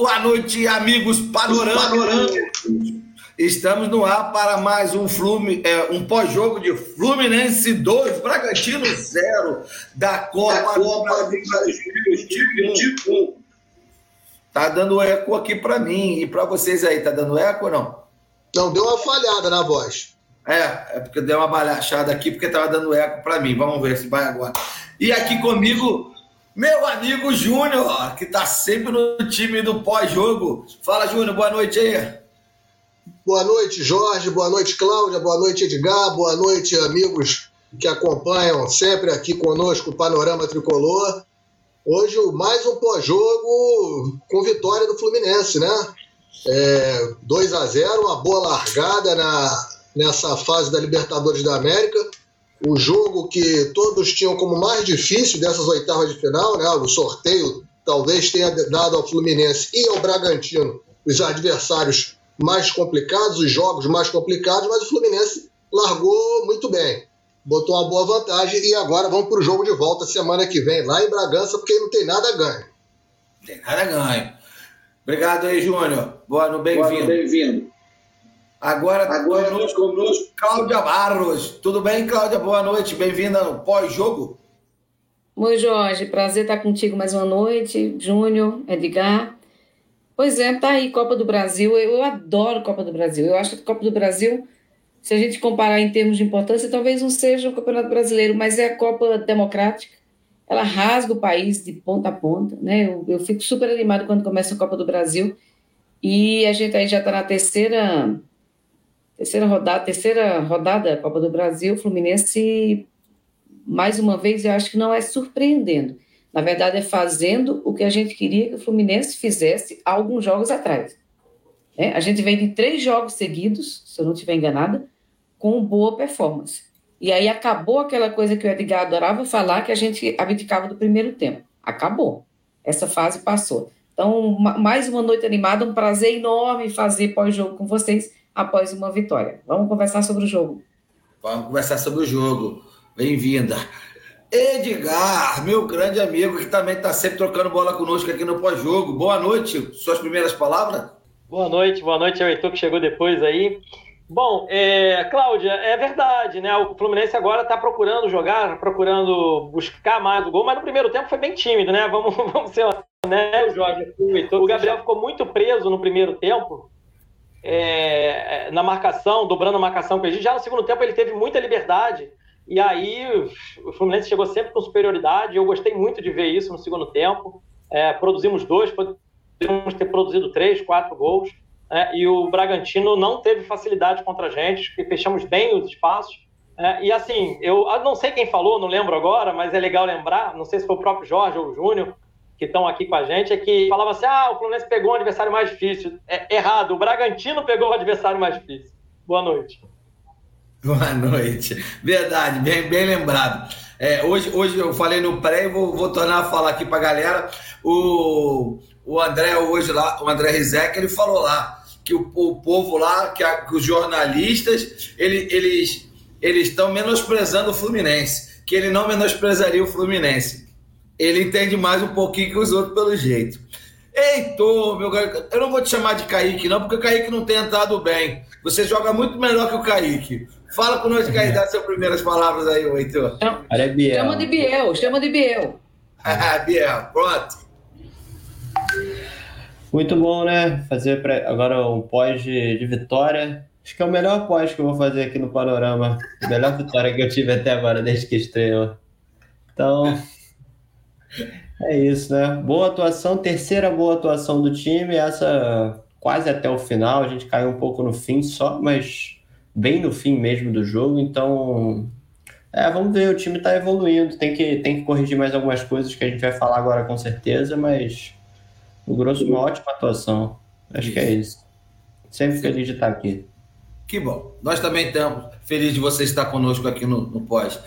Boa noite, amigos panorâmicos. Estamos no ar para mais um, Flume, é, um pós-jogo de Fluminense 2, Bragantino 0, da Copa, do Brasil 2021. Tá dando eco aqui para mim e para vocês aí. Tá dando eco ou não? Não, deu uma falhada na voz. É, é porque deu uma balachada aqui porque tava dando eco para mim. Vamos ver se vai agora. E aqui comigo, meu amigo Júnior, que tá sempre no time do pós-jogo. Fala, Júnior, boa noite aí. Boa noite, Jorge. Boa noite, Cláudia. Boa noite, Edgar. Boa noite, amigos que acompanham sempre aqui conosco o Panorama Tricolor. Hoje, mais um pós-jogo com vitória do Fluminense, né? É, 2 a 0 uma boa largada na, nessa fase da Libertadores da América. O jogo que todos tinham como mais difícil dessas oitavas de final, né? O sorteio talvez tenha dado ao Fluminense e ao Bragantino os adversários mais complicados, os jogos mais complicados, mas o Fluminense largou muito bem botou uma boa vantagem e agora vamos para o jogo de volta semana que vem, lá em Bragança, porque não tem nada a ganho. Não tem nada a ganho. Obrigado aí, Júnior. Boa noite, bem-vindo. Bem-vindo. Agora, Agora conosco, conosco, Cláudia Barros. Tudo bem, Cláudia? Boa noite. Bem-vinda no pós-jogo. Oi, Jorge. Prazer estar contigo mais uma noite. Júnior, Edgar. Pois é, tá aí, Copa do Brasil. Eu adoro Copa do Brasil. Eu acho que Copa do Brasil se a gente comparar em termos de importância, talvez não seja o Campeonato Brasileiro, mas é a Copa Democrática. Ela rasga o país de ponta a ponta, né? Eu, eu fico super animado quando começa a Copa do Brasil e a gente aí já está na terceira terceira rodada, terceira rodada da Copa do Brasil, Fluminense mais uma vez eu acho que não é surpreendendo. Na verdade é fazendo o que a gente queria que o Fluminense fizesse alguns jogos atrás. É, a gente vem de três jogos seguidos, se eu não estiver enganada, com boa performance. E aí acabou aquela coisa que o Edgar adorava falar, que a gente abdicava do primeiro tempo. Acabou. Essa fase passou. Então, mais uma noite animada, um prazer enorme fazer pós-jogo com vocês após uma vitória. Vamos conversar sobre o jogo. Vamos conversar sobre o jogo. Bem-vinda. Edgar, meu grande amigo, que também está sempre trocando bola conosco aqui no pós-jogo. Boa noite. Suas primeiras palavras? Boa noite, boa noite ao Heitor que chegou depois aí. Bom, é, Cláudia, é verdade, né? O Fluminense agora está procurando jogar, procurando buscar mais o gol, mas no primeiro tempo foi bem tímido, né? Vamos, vamos ser honestos, Jorge. O Gabriel ficou muito preso no primeiro tempo, é, na marcação, dobrando a marcação com gente. Já no segundo tempo ele teve muita liberdade, e aí o Fluminense chegou sempre com superioridade. Eu gostei muito de ver isso no segundo tempo. É, produzimos dois, podemos ter produzido três, quatro gols. Né? E o Bragantino não teve facilidade contra a gente, fechamos bem os espaços. Né? E assim, eu não sei quem falou, não lembro agora, mas é legal lembrar, não sei se foi o próprio Jorge ou o Júnior, que estão aqui com a gente, é que falava assim: ah, o Fluminense pegou um adversário mais difícil. É errado, o Bragantino pegou o adversário mais difícil. Boa noite. Boa noite. Verdade, bem, bem lembrado. É, hoje, hoje eu falei no pré e vou, vou tornar a falar aqui para a galera. O, o André hoje lá, o André Rizek, ele falou lá que o, o povo lá, que, a, que os jornalistas, ele, eles eles estão menosprezando o Fluminense, que ele não menosprezaria o Fluminense. Ele entende mais um pouquinho que os outros pelo jeito. Heitor, meu eu não vou te chamar de Kaique, não, porque o Kaique não tem entrado bem. Você joga muito melhor que o Kaique. Fala com nós, Kaique, dá suas primeiras palavras aí, Heitor. Chama de Biel, chama de Biel. Biel, pronto. Muito bom, né? Fazer pra... agora um pós de, de vitória. Acho que é o melhor pós que eu vou fazer aqui no Panorama. A melhor vitória que eu tive até agora, desde que estreou. Então, é isso, né? Boa atuação, terceira boa atuação do time. Essa quase até o final. A gente caiu um pouco no fim só, mas bem no fim mesmo do jogo. Então, é, vamos ver. O time está evoluindo. Tem que, tem que corrigir mais algumas coisas que a gente vai falar agora com certeza, mas o Grosso, uma ótima atuação. Acho isso. que é isso. Sempre Sim. feliz de estar aqui. Que bom. Nós também estamos felizes de você estar conosco aqui no, no pós.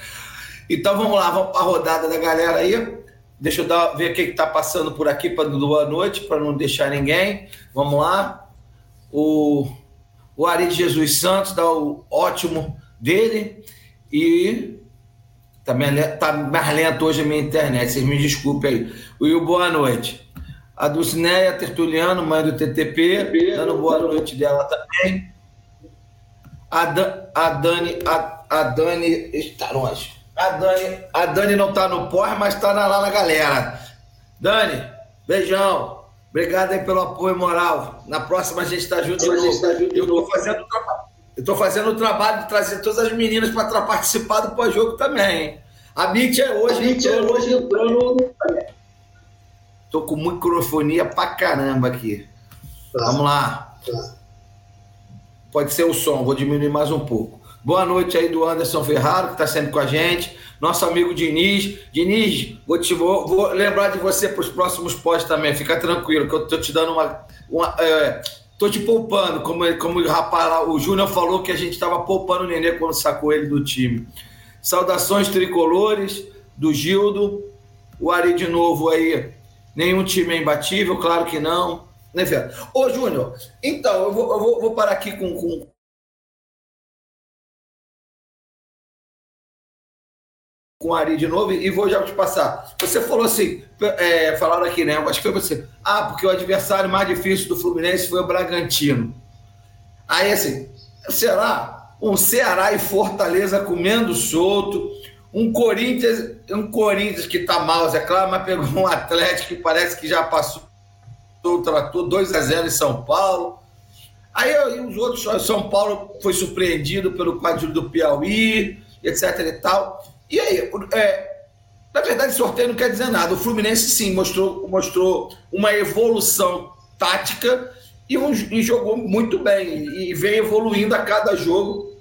Então vamos lá, vamos para a rodada da galera aí. Deixa eu dar, ver o que está passando por aqui para boa noite, para não deixar ninguém. Vamos lá. O, o Ari de Jesus Santos dá o ótimo dele. E tá, tá mais lento hoje a minha internet, vocês me desculpem aí. Will, boa noite. A Dulcineia Tertuliano, mãe do TTP, dando boa noite dela também. A, Dan, a Dani, a, a Dani está longe. A Dani, a Dani não está no porre, mas está lá na galera. Dani, beijão. Obrigado aí pelo apoio moral. Na próxima a gente está junto de novo. Tá junto eu estou fazendo, eu fazendo o trabalho de trazer todas as meninas para participar do pós-jogo também. A Mítia hoje, a Mítia entrou, hoje entrou no. Tô com microfonia pra caramba aqui. Tá. Vamos lá. Tá. Pode ser o som, vou diminuir mais um pouco. Boa noite aí do Anderson Ferraro, que está sempre com a gente. Nosso amigo Diniz. Diniz, vou, te, vou, vou lembrar de você para os próximos pós também. Fica tranquilo, que eu estou te dando uma. uma é, tô te poupando, como, como o rapaz lá, o Júnior falou que a gente estava poupando o Nenê quando sacou ele do time. Saudações tricolores do Gildo. O Ari de novo aí. Nenhum time é imbatível, claro que não. Né, Fera? Ô, Júnior, então, eu vou, eu vou, vou parar aqui com, com, com o Ari de novo e vou já te passar. Você falou assim, é, falaram aqui, né? Acho que foi você. Ah, porque o adversário mais difícil do Fluminense foi o Bragantino. Aí, assim, será um Ceará e Fortaleza comendo solto, um Corinthians, um Corinthians que tá mal, é claro, mas pegou um Atlético que parece que já passou tratou 2 a 0 em São Paulo. Aí os outros, São Paulo foi surpreendido pelo quadro do Piauí, etc e tal. E aí, é, na verdade, sorteio não quer dizer nada. O Fluminense, sim, mostrou, mostrou uma evolução tática e, um, e jogou muito bem. E vem evoluindo a cada jogo.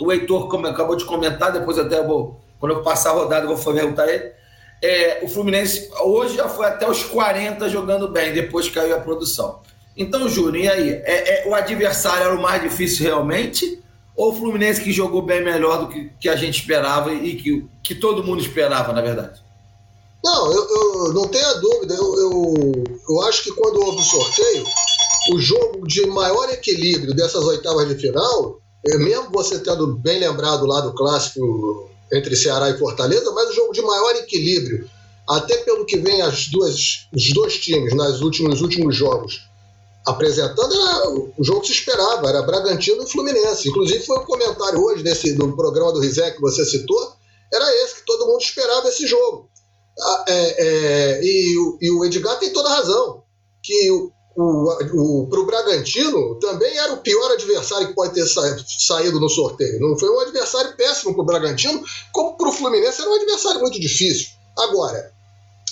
O Heitor, como acabou de comentar, depois até vou, quando eu passar a rodada, eu vou perguntar ele é, o Fluminense hoje já foi até os 40 jogando bem, depois caiu a produção. Então, Júnior, e aí? É, é, o adversário era o mais difícil realmente? Ou o Fluminense que jogou bem melhor do que, que a gente esperava e que, que todo mundo esperava, na verdade? Não, eu, eu não tenho a dúvida. Eu, eu, eu acho que quando houve o sorteio, o jogo de maior equilíbrio dessas oitavas de final, mesmo você tendo bem lembrado lá do clássico entre Ceará e Fortaleza, mas o jogo de maior equilíbrio, até pelo que vem as duas, os dois times nas últimos, nos últimos jogos apresentando, era o jogo que se esperava, era Bragantino e Fluminense. Inclusive foi um comentário hoje desse, do programa do Rizek que você citou, era esse, que todo mundo esperava esse jogo. Ah, é, é, e, e, o Edgar tem toda a razão, que o, o, o, para o Bragantino também era o pior adversário que pode ter sa saído no sorteio. Não foi um adversário péssimo para o Bragantino, como para o Fluminense era um adversário muito difícil. Agora,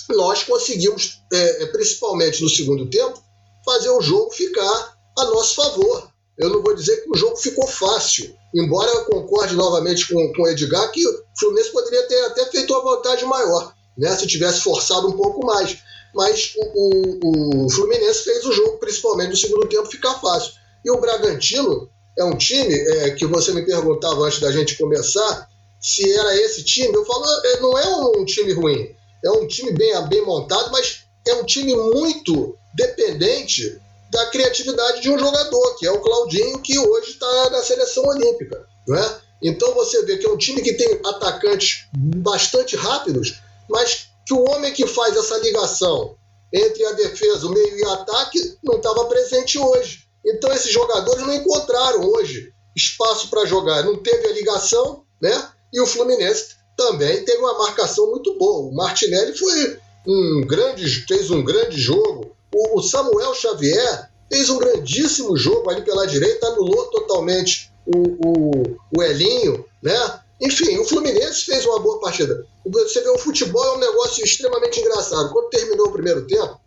nós conseguimos, é, é, principalmente no segundo tempo, fazer o jogo ficar a nosso favor. Eu não vou dizer que o jogo ficou fácil, embora eu concorde novamente com, com o Edgar que o Fluminense poderia ter até feito uma vantagem maior, né, se tivesse forçado um pouco mais mas o, o, o Fluminense fez o jogo, principalmente no segundo tempo, ficar fácil. E o Bragantino é um time é, que você me perguntava antes da gente começar se era esse time. Eu falo, é, não é um time ruim, é um time bem, bem montado, mas é um time muito dependente da criatividade de um jogador, que é o Claudinho, que hoje está na seleção olímpica. Não é? Então você vê que é um time que tem atacantes bastante rápidos, mas que o homem que faz essa ligação entre a defesa, o meio e o ataque não estava presente hoje. Então esses jogadores não encontraram hoje espaço para jogar, não teve a ligação, né? E o Fluminense também teve uma marcação muito boa. O Martinelli foi um grande, fez um grande jogo. O, Samuel Xavier fez um grandíssimo jogo ali pela direita, anulou totalmente o, o, o Elinho, né? Enfim, o Fluminense fez uma boa partida. Você vê, o futebol é um negócio extremamente engraçado. Quando terminou o primeiro tempo,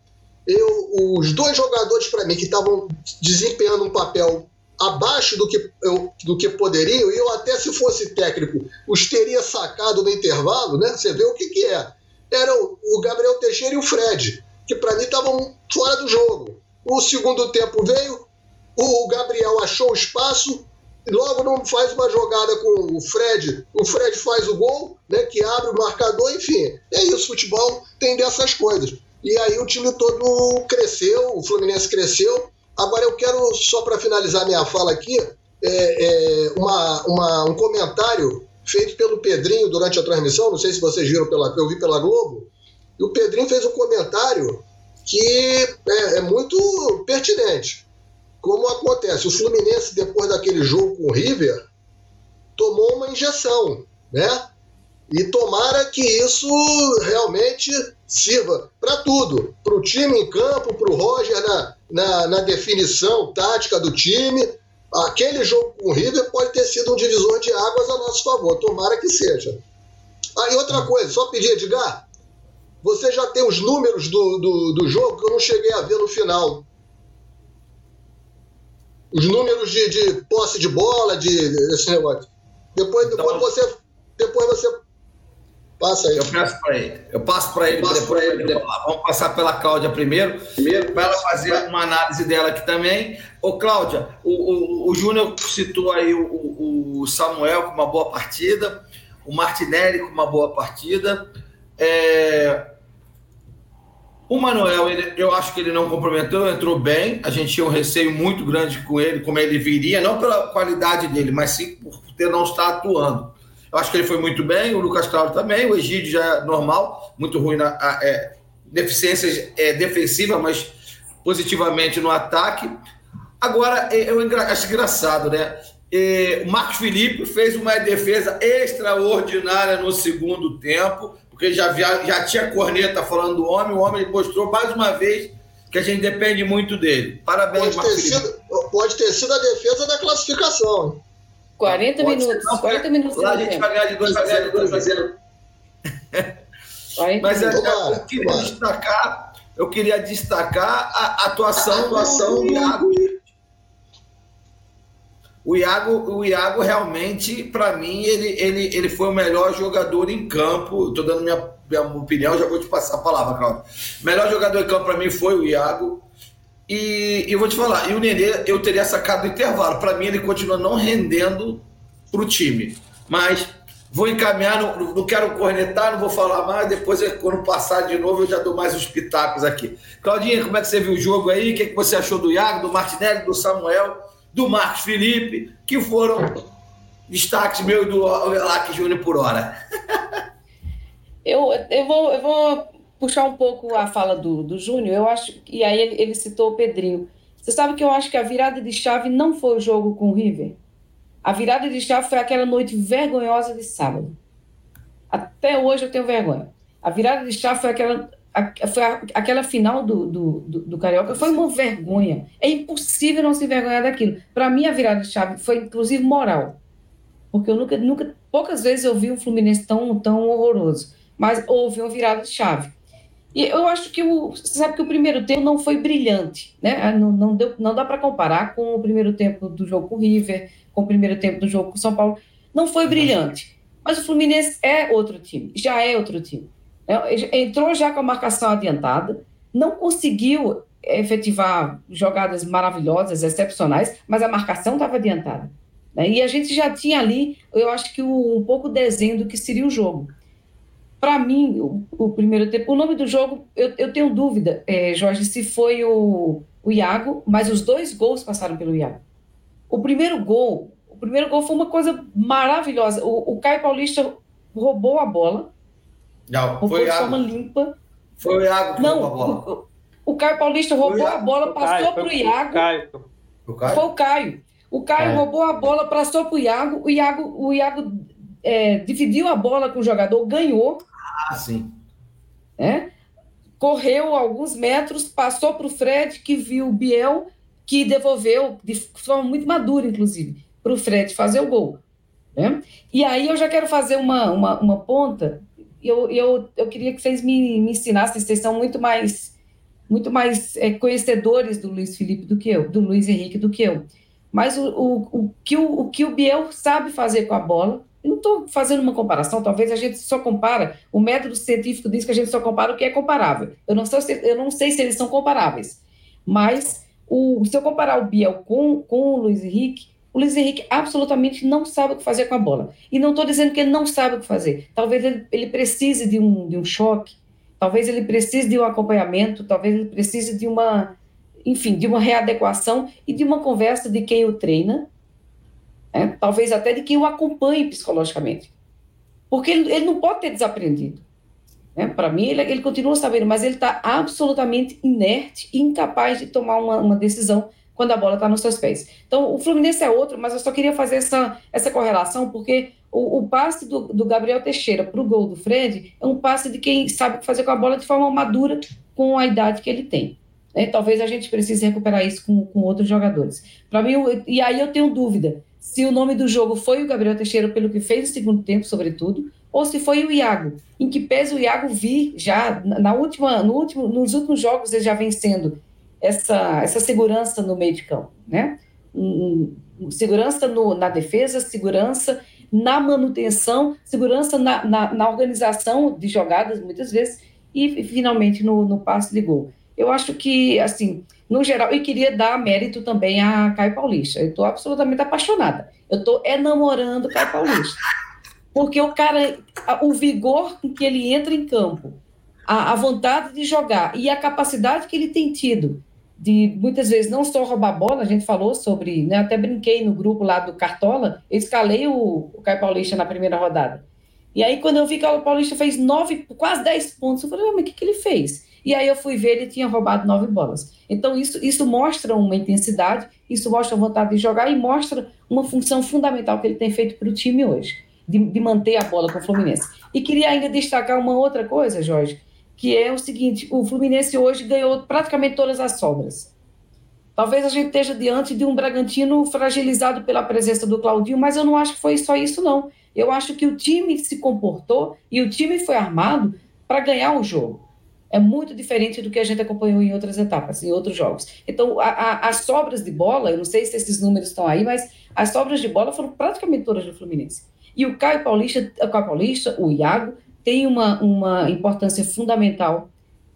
eu, os dois jogadores, para mim, que estavam desempenhando um papel abaixo do que, eu, do que poderiam, e eu até se fosse técnico, os teria sacado no intervalo, né? Você vê o que, que é. Era o, o Gabriel Teixeira e o Fred, que para mim estavam fora do jogo. O segundo tempo veio, o Gabriel achou espaço, logo não faz uma jogada com o Fred, o Fred faz o gol, né, que abre o marcador, enfim. É isso, futebol tem dessas coisas. E aí o time todo cresceu, o Fluminense cresceu. Agora eu quero, só para finalizar minha fala aqui, é, é, uma, uma, um comentário feito pelo Pedrinho durante a transmissão, não sei se vocês viram, pela, eu vi pela Globo, e o Pedrinho fez um comentário que é, é muito pertinente. Como acontece, o Fluminense, depois daquele jogo com o River, tomou uma injeção, né? E tomara que isso realmente sirva para tudo, para o time em campo, para o Roger na, na, na, definição tática do time. Aquele jogo com o River pode ter sido um divisor de águas a nosso favor, tomara que seja. Aí ah, outra coisa, só pedir, Edgar, você já tem os números do, do, do jogo que eu não cheguei a ver no final. Os números de, de posse de bola, de, esse negócio. Depois, depois então, você. Depois você Passa aí. Eu peço para ele. Eu passo para ele, passo depois, ele. Vamos passar pela Cláudia primeiro, primeiro para ela fazer uma análise dela aqui também. Ô, Cláudia, o, o, o Júnior citou aí o, o, Samuel com uma boa partida, o Martinelli com uma boa partida. É... O Manuel, ele, eu acho que ele não comprometeu, entrou bem. A gente tinha um receio muito grande com ele, como ele viria, não pela qualidade dele, mas sim por ter não estar atuando. Eu acho que ele foi muito bem, o Lucas Claro também, o Egídio já é normal, muito ruim na é, deficiências é, defensiva, mas positivamente no ataque. Agora, é, eu acho engraçado, né? E, o Marcos Felipe fez uma defesa extraordinária no segundo tempo, porque já, já, já tinha corneta falando do homem, o homem mostrou mais uma vez que a gente depende muito dele. Parabéns, pode Marcos ter. Sido, pode ter sido a defesa da classificação. 40 minutos. Não, 40 minutos. Lá a gente vai ganhar de 2 a 0, 2 a 0. Mas eu, eu, queria destacar, eu queria destacar a atuação, a atuação do, do Iago. O Iago, o Iago realmente, para mim, ele, ele, ele foi o melhor jogador em campo. Estou dando minha, minha opinião, já vou te passar a palavra, Claudio. O melhor jogador em campo para mim foi o Iago. E, eu vou te falar, e o Nenê eu teria sacado do intervalo. Para mim, ele continua não rendendo para o time. Mas vou encaminhar, não, não, quero cornetar, não vou falar mais. Depois, quando passar de novo, eu já dou mais os pitacos aqui. Claudinha, como é que você viu o jogo aí? O que, é que você achou do Iago, do Martinelli, do Samuel, do Marcos Felipe, que foram destaques meus do Lac Júnior por hora? eu, eu, vou, eu vou puxar um pouco a fala do, do Júnior, eu acho, e aí ele, ele citou o Pedrinho. Você sabe que eu acho que a virada de chave não foi o jogo com o River? A virada de chave foi aquela noite vergonhosa de sábado. Até hoje eu tenho vergonha. A virada de chave foi aquela, aquela final do, do, do, do, Carioca. Foi uma vergonha. É impossível não se vergonhar daquilo. Para mim, a virada de chave foi, inclusive, moral. Porque eu nunca, nunca poucas vezes eu vi um Fluminense tão, tão horroroso. Mas houve uma virada de chave. E eu acho que o, você sabe que o primeiro tempo não foi brilhante, né? Ah, não, não, deu, não dá para comparar com o primeiro tempo do jogo com o River, com o primeiro tempo do jogo com o São Paulo. Não foi brilhante. Mas o Fluminense é outro time, já é outro time. É, entrou já com a marcação adiantada, não conseguiu efetivar jogadas maravilhosas, excepcionais, mas a marcação estava adiantada. Né? E a gente já tinha ali, eu acho que o, um pouco desenho do que seria o jogo. Para mim, o, o, primeiro tempo, o nome do jogo, eu, eu tenho dúvida, é, Jorge, se foi o, o Iago, mas os dois gols passaram pelo Iago. O primeiro gol, o primeiro gol foi uma coisa maravilhosa. O, o Caio Paulista roubou a bola. Não, roubou foi de forma limpa. Foi o Iago que Não, roubou a bola. O, o Caio Paulista roubou a bola, passou para o Iago. Caio. O Caio? Foi o Caio. O Caio, Caio. roubou a bola, passou para o Iago. O Iago, o Iago é, dividiu a bola com o jogador, ganhou. Ah, sim. É? Correu alguns metros, passou para o Fred, que viu o Biel, que devolveu de forma muito madura, inclusive, para o Fred fazer o gol. Né? E aí eu já quero fazer uma, uma, uma ponta. Eu, eu, eu queria que vocês me, me ensinassem, vocês são muito mais muito mais é, conhecedores do Luiz Felipe do que eu, do Luiz Henrique do que eu. Mas o, o, o, que, o, o que o Biel sabe fazer com a bola, eu não estou fazendo uma comparação, talvez a gente só compara, o método científico diz que a gente só compara o que é comparável. Eu não sei, eu não sei se eles são comparáveis, mas o, se eu comparar o Biel com, com o Luiz Henrique, o Luiz Henrique absolutamente não sabe o que fazer com a bola. E não estou dizendo que ele não sabe o que fazer. Talvez ele, ele precise de um, de um choque, talvez ele precise de um acompanhamento, talvez ele precise de uma, enfim, de uma readequação e de uma conversa de quem o treina, né? talvez até de quem o acompanhe psicologicamente. Porque ele, ele não pode ter desaprendido. Né? Para mim, ele, ele continua sabendo, mas ele está absolutamente inerte e incapaz de tomar uma, uma decisão quando a bola está nos seus pés. Então, o Fluminense é outro, mas eu só queria fazer essa, essa correlação, porque o, o passe do, do, Gabriel Teixeira para o gol do Fred é um passe de quem sabe fazer com a bola de forma madura com a idade que ele tem. Né? Talvez a gente precise recuperar isso com, com outros jogadores. Para mim, e aí eu tenho dúvida se o nome do jogo foi o Gabriel Teixeira pelo que fez no segundo tempo, sobretudo, ou se foi o Iago. Em que pese o Iago vi já na última, no último, nos últimos jogos ele já vem sendo essa, essa segurança no meio de campo, né? Segurança no, na defesa, segurança na manutenção, segurança na, na, na, organização de jogadas, muitas vezes, e finalmente no, no passe de gol. Eu acho que, assim, no geral, e queria dar mérito também a Caio Paulista. Eu estou absolutamente apaixonada. Eu estou enamorando Caio Paulista. Porque o cara, o vigor com que ele entra em campo, a, a vontade de jogar e a capacidade que ele tem tido de muitas vezes não só roubar bola, a gente falou sobre, né, até brinquei no grupo lá do Cartola, eu escalei o, o Caio Paulista na primeira rodada. E aí, quando eu vi que o Paulista fez nove, quase dez pontos, eu falei, mas o que, que ele fez? E aí eu fui ver, ele tinha roubado nove bolas. Então, isso, isso mostra uma intensidade, isso mostra vontade de jogar e mostra uma função fundamental que ele tem feito para o time hoje, de, de manter a bola com o Fluminense. E queria ainda destacar uma outra coisa, Jorge, que é o seguinte: o Fluminense hoje ganhou praticamente todas as sobras. Talvez a gente esteja diante de um Bragantino fragilizado pela presença do Claudinho, mas eu não acho que foi só isso, não. Eu acho que o time se comportou e o time foi armado para ganhar o jogo. É muito diferente do que a gente acompanhou em outras etapas, em outros jogos. Então, a, a, as sobras de bola, eu não sei se esses números estão aí, mas as sobras de bola foram praticamente todas do Fluminense. E o Caio Paulista, o Caio Paulista, o Iago, tem uma, uma importância fundamental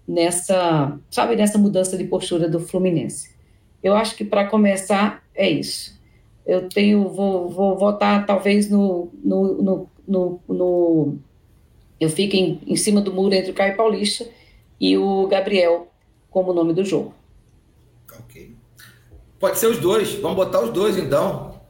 nessa, sabe, nessa mudança de postura do Fluminense. Eu acho que para começar é isso. Eu tenho, vou, vou votar talvez no, no, no, no, no eu fico em, em cima do muro entre o Caio Paulista e o Gabriel como nome do jogo. Ok. Pode ser os dois. Vamos botar os dois então.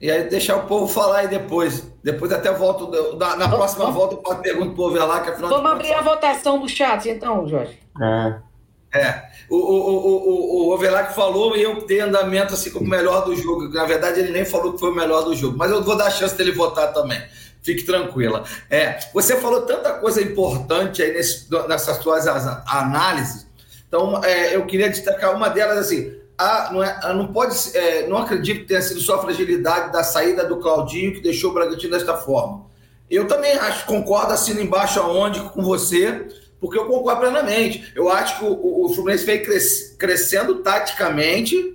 E aí deixar o povo falar aí depois. Depois até volto, na, na próxima vamos, volta eu pro lá, que afinal Vamos abrir a votação do chat, então, Jorge. É. É, o, o, o, o Ovelac falou e eu dei andamento assim como o melhor do jogo. Na verdade, ele nem falou que foi o melhor do jogo, mas eu vou dar a chance dele votar também. Fique tranquila. É, você falou tanta coisa importante aí nesse, nessas suas análises. Então, é, eu queria destacar uma delas assim a, não, é, não pode, é, não acredito que tenha sido só a fragilidade da saída do Claudinho que deixou o Bragantino desta forma. Eu também acho, concordo, assino embaixo aonde com você, porque eu concordo plenamente. Eu acho que o, o Fluminense veio cres, crescendo taticamente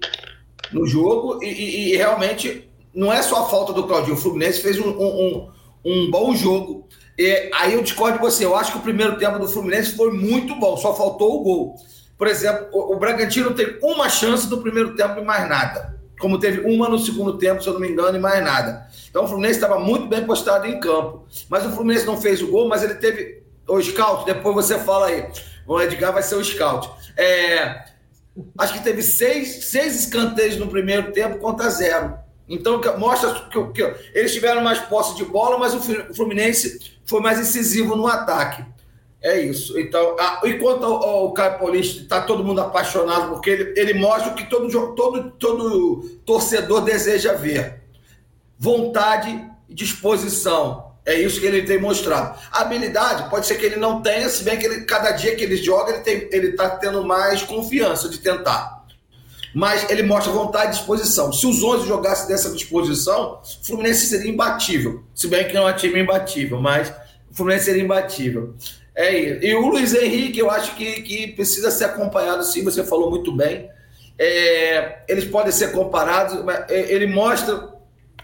no jogo e, e, e, realmente não é só a falta do Claudinho. O Fluminense fez um, um, um bom jogo. E aí eu discordo de você. Eu acho que o primeiro tempo do Fluminense foi muito bom, só faltou o gol. Por exemplo, o, Bragantino teve uma chance no primeiro tempo e mais nada. Como teve uma no segundo tempo, se eu não me engano, e mais nada. Então o Fluminense estava muito bem postado em campo. Mas o Fluminense não fez o gol, mas ele teve o scout. Depois você fala aí. O Edgar vai ser o scout. É, acho que teve seis, seis escanteios no primeiro tempo contra zero. Então mostra que, que eles tiveram mais posse de bola, mas o Fluminense foi mais incisivo no ataque. É isso. Então, a, enquanto o, o Caio Paulista está todo mundo apaixonado, porque ele, ele mostra o que todo, todo, todo torcedor deseja ver: vontade e disposição. É isso que ele tem mostrado. A habilidade pode ser que ele não tenha, se bem que ele, cada dia que ele joga, ele está tendo mais confiança de tentar. Mas ele mostra vontade e disposição. Se os 11 jogassem dessa disposição, o Fluminense seria imbatível. Se bem que não é um time imbatível, mas o Fluminense seria imbatível. É. E o Luiz Henrique, eu acho que, que precisa ser acompanhado, sim, você falou muito bem. É, eles podem ser comparados, é, ele mostra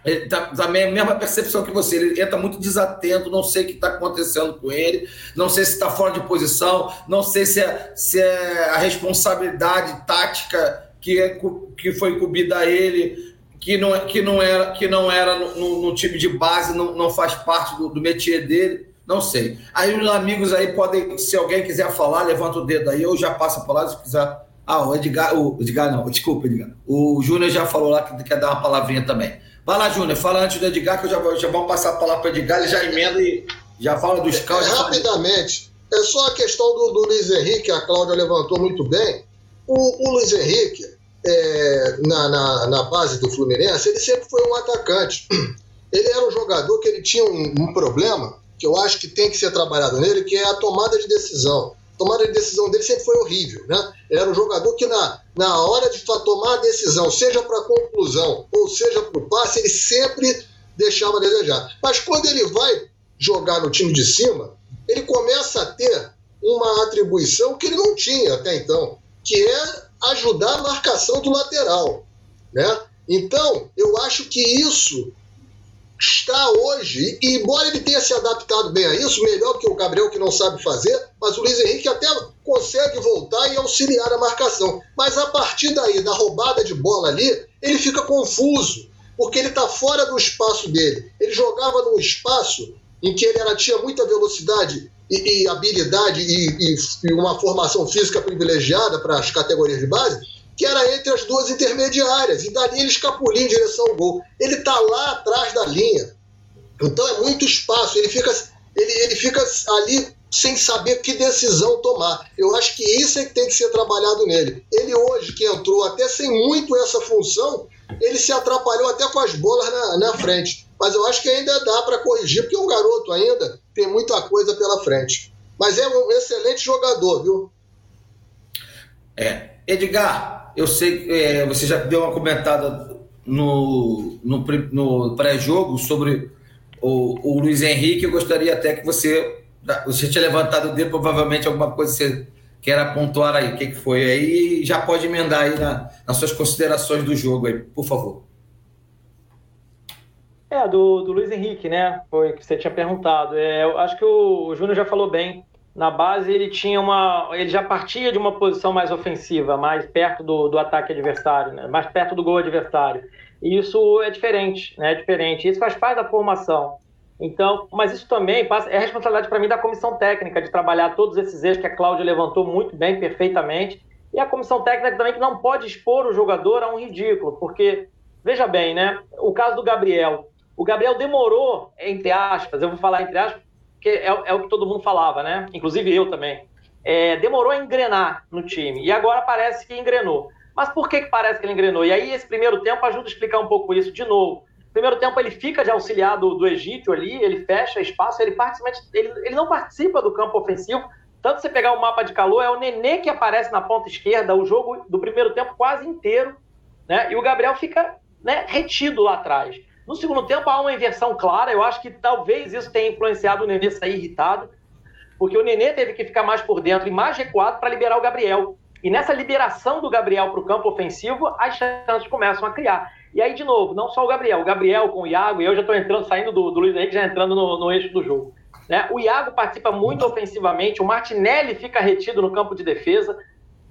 ele tá, tá a mesma percepção que você, ele entra muito desatento, não sei o que está acontecendo com ele, não sei se está fora de posição, não sei se é, se é a responsabilidade tática que, é, que foi incumbida a ele, que não, que não era, que não era no, no time de base, não, não faz parte do, do métier dele. Não sei. Aí os amigos aí podem, se alguém quiser falar, levanta o dedo aí, eu já passo a lá se quiser. Ah, o Edgar, o Edgar não, desculpa, Edgar. O Júnior já falou lá que quer dar uma palavrinha também. Vai lá, Júnior, fala antes do Edgar, que eu já, já vou passar a palavra para o Edgar, ele já emenda e já fala dos caos. É, rapidamente, É só a questão do, do Luiz Henrique, a Cláudia levantou muito bem. O, o Luiz Henrique, é, na, na, na, base do Fluminense, ele sempre foi um atacante. Ele era um jogador que ele tinha um, um problema, que eu acho que tem que ser trabalhado nele, que é a tomada de decisão tomada de decisão dele sempre foi horrível. Né? Era um jogador que, na, na hora de tomar a decisão, seja para conclusão ou seja para o passe, ele sempre deixava a desejar. Mas quando ele vai jogar no time de cima, ele começa a ter uma atribuição que ele não tinha até então, que é ajudar a marcação do lateral. Né? Então, eu acho que isso está hoje, e embora ele tenha se adaptado bem a isso, melhor que o Gabriel que não sabe fazer, mas o Luiz Henrique até consegue voltar e auxiliar a marcação. Mas a partir daí, da roubada de bola ali, ele fica confuso, porque ele está fora do espaço dele. Ele jogava num espaço em que ele era, tinha muita velocidade e, e habilidade e, e, e uma formação física privilegiada para as categorias de base, que era entre as duas intermediárias, e dali ele escapulia em direção ao gol. Ele está lá atrás da linha. Então é muito espaço, ele fica, ele, ele fica ali sem saber que decisão tomar. Eu acho que isso é que tem que ser trabalhado nele. Ele hoje que entrou até sem muito essa função, ele se atrapalhou até com as bolas na, na frente. Mas eu acho que ainda dá para corrigir, porque é um garoto ainda, tem muita coisa pela frente. Mas é um excelente jogador, viu? É. Edgar, eu sei que é, você já deu uma comentada no, no, no pré-jogo sobre o, o, Luiz Henrique. Eu gostaria até que você. Você tinha levantado o dedo, provavelmente alguma coisa você quer pontuar aí. O que, que foi aí? Já pode emendar aí na, nas suas considerações do jogo aí, por favor. É, do, do Luiz Henrique, né? Foi que você tinha perguntado. É, eu acho que o, o Júnior já falou bem na base ele tinha uma. ele já partia de uma posição mais ofensiva, mais perto do, do ataque adversário, né? mais perto do gol adversário. E isso é diferente, né? É diferente. Isso faz parte da formação. Então, mas isso também passa, é responsabilidade para mim da comissão técnica de trabalhar todos esses eixos que a Cláudia levantou muito bem, perfeitamente. E a comissão técnica também que não pode expor o jogador a um ridículo, porque, veja bem, né? O caso do Gabriel. O Gabriel demorou, entre aspas, eu vou falar entre aspas, que é, é, o que todo mundo falava, né? Inclusive eu também. É, demorou a engrenar no time e agora parece que engrenou. Mas por que, que parece que ele engrenou? E aí esse primeiro tempo ajuda a explicar um pouco isso de novo. Primeiro tempo ele fica de auxiliar do, Egito ali, ele fecha espaço, ele, ele, ele não participa do campo ofensivo. Tanto você pegar o mapa de calor, é o Nenê que aparece na ponta esquerda, o jogo do primeiro tempo quase inteiro, né? E o Gabriel fica né, retido lá atrás. No segundo tempo há uma inversão clara, eu acho que talvez isso tenha influenciado o Nenê sair irritado, porque o Nenê teve que ficar mais por dentro e mais recuado para liberar o Gabriel. E nessa liberação do Gabriel para o campo ofensivo, as chances começam a criar. E aí, de novo, não só o Gabriel, o Gabriel com o Iago, e eu já estou entrando, saindo do, do Luiz Henrique, já entrando no, no eixo do jogo. Né? O Iago participa muito ofensivamente, o Martinelli fica retido no campo de defesa,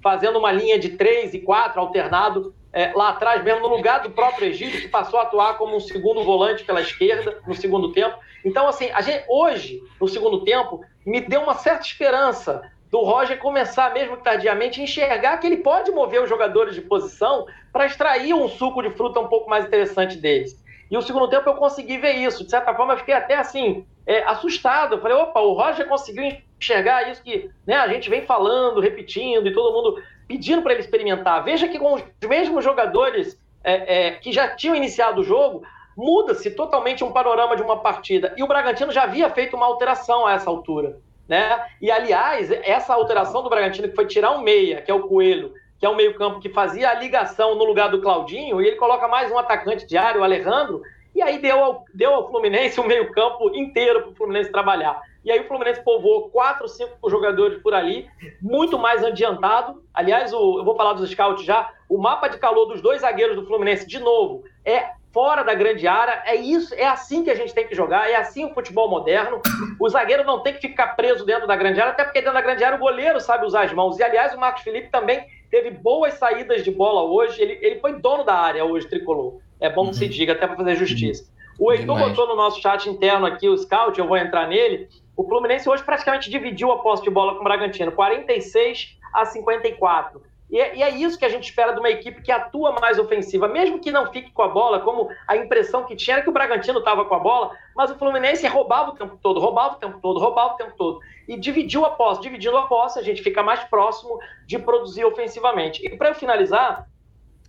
fazendo uma linha de três e quatro alternado é, lá atrás, mesmo no lugar do próprio Egídio, que passou a atuar como um segundo volante pela esquerda no segundo tempo. Então, assim, a gente, hoje, no segundo tempo, me deu uma certa esperança do Roger começar, mesmo tardiamente, a enxergar que ele pode mover os jogadores de posição para extrair um suco de fruta um pouco mais interessante deles. E o segundo tempo eu consegui ver isso. De certa forma, eu fiquei até assim, é, assustado. Eu falei, opa, o Roger conseguiu enxergar isso que né, a gente vem falando, repetindo, e todo mundo pedindo para ele experimentar. Veja que com os mesmos jogadores é, é, que já tinham iniciado o jogo, muda-se totalmente um panorama de uma partida. E o Bragantino já havia feito uma alteração a essa altura. Né? E, aliás, essa alteração do Bragantino, que foi tirar um meia, que é o Coelho, que é um meio-campo que fazia a ligação no lugar do Claudinho, e ele coloca mais um atacante diário, o Alejandro, e aí deu ao, deu ao Fluminense o meio-campo inteiro para o Fluminense trabalhar. E aí o Fluminense povoou quatro, cinco jogadores por ali, muito mais adiantado. Aliás, o, eu vou falar dos scouts já. O mapa de calor dos dois zagueiros do Fluminense, de novo, é fora da grande área. É isso, é assim que a gente tem que jogar, é assim o futebol moderno. O zagueiro não tem que ficar preso dentro da grande área, até porque dentro da grande área o goleiro sabe usar as mãos. E aliás, o Marcos Felipe também teve boas saídas de bola hoje. Ele, ele foi dono da área hoje, tricolor. É bom que se uhum. diga, até para fazer justiça. O Heitor botou no nosso chat interno aqui o scout, eu vou entrar nele. O Fluminense hoje praticamente dividiu a posse de bola com o Bragantino, 46 a 54. E é, e é, isso que a gente espera de uma equipe que atua mais ofensiva, mesmo que não fique com a bola, como a impressão que tinha era que o Bragantino estava com a bola, mas o Fluminense roubava o tempo todo, roubava o tempo todo, roubava o tempo todo. E dividiu a posse. Dividindo a posse, a gente fica mais próximo de produzir ofensivamente. E para eu finalizar,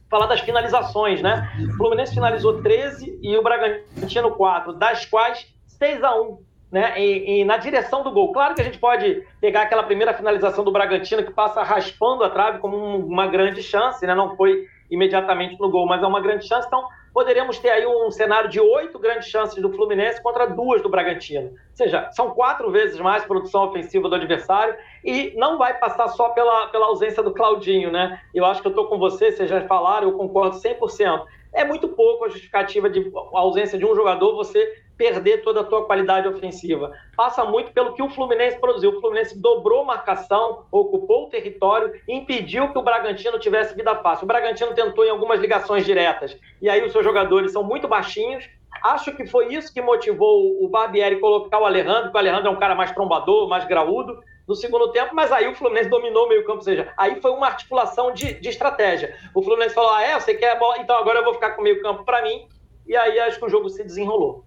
falar das finalizações, né? O Fluminense finalizou 13 e o Bragantino 4, das quais 6 a 1 né, e, e, na direção do gol. Claro que a gente pode pegar aquela primeira finalização do Bragantino que passa raspando a trave como um, uma grande chance, né, não foi imediatamente no gol, mas é uma grande chance. Então, poderíamos ter aí um cenário de oito grandes chances do Fluminense contra duas do Bragantino. Ou seja, são quatro vezes mais produção ofensiva do adversário e não vai passar só pela, pela ausência do Claudinho, né? Eu acho que eu estou com você, vocês já falaram, eu concordo 100%. É muito pouco a justificativa de a ausência de um jogador você perder toda a tua qualidade ofensiva. Passa muito pelo que o Fluminense produziu. O Fluminense dobrou marcação, ocupou o território impediu que o Bragantino tivesse vida fácil. O Bragantino tentou em algumas ligações diretas, e aí os seus jogadores são muito baixinhos. Acho que foi isso que motivou o Barbieri colocar o Alejandro, porque o Alejandro é um cara mais trombador, mais graúdo, no segundo tempo, mas aí o Fluminense dominou o meio-campo, ou seja, aí foi uma articulação de, de estratégia. O Fluminense falou: ah, é, você quer a bola, então agora eu vou ficar com o meio-campo para mim, e aí acho que o jogo se desenrolou.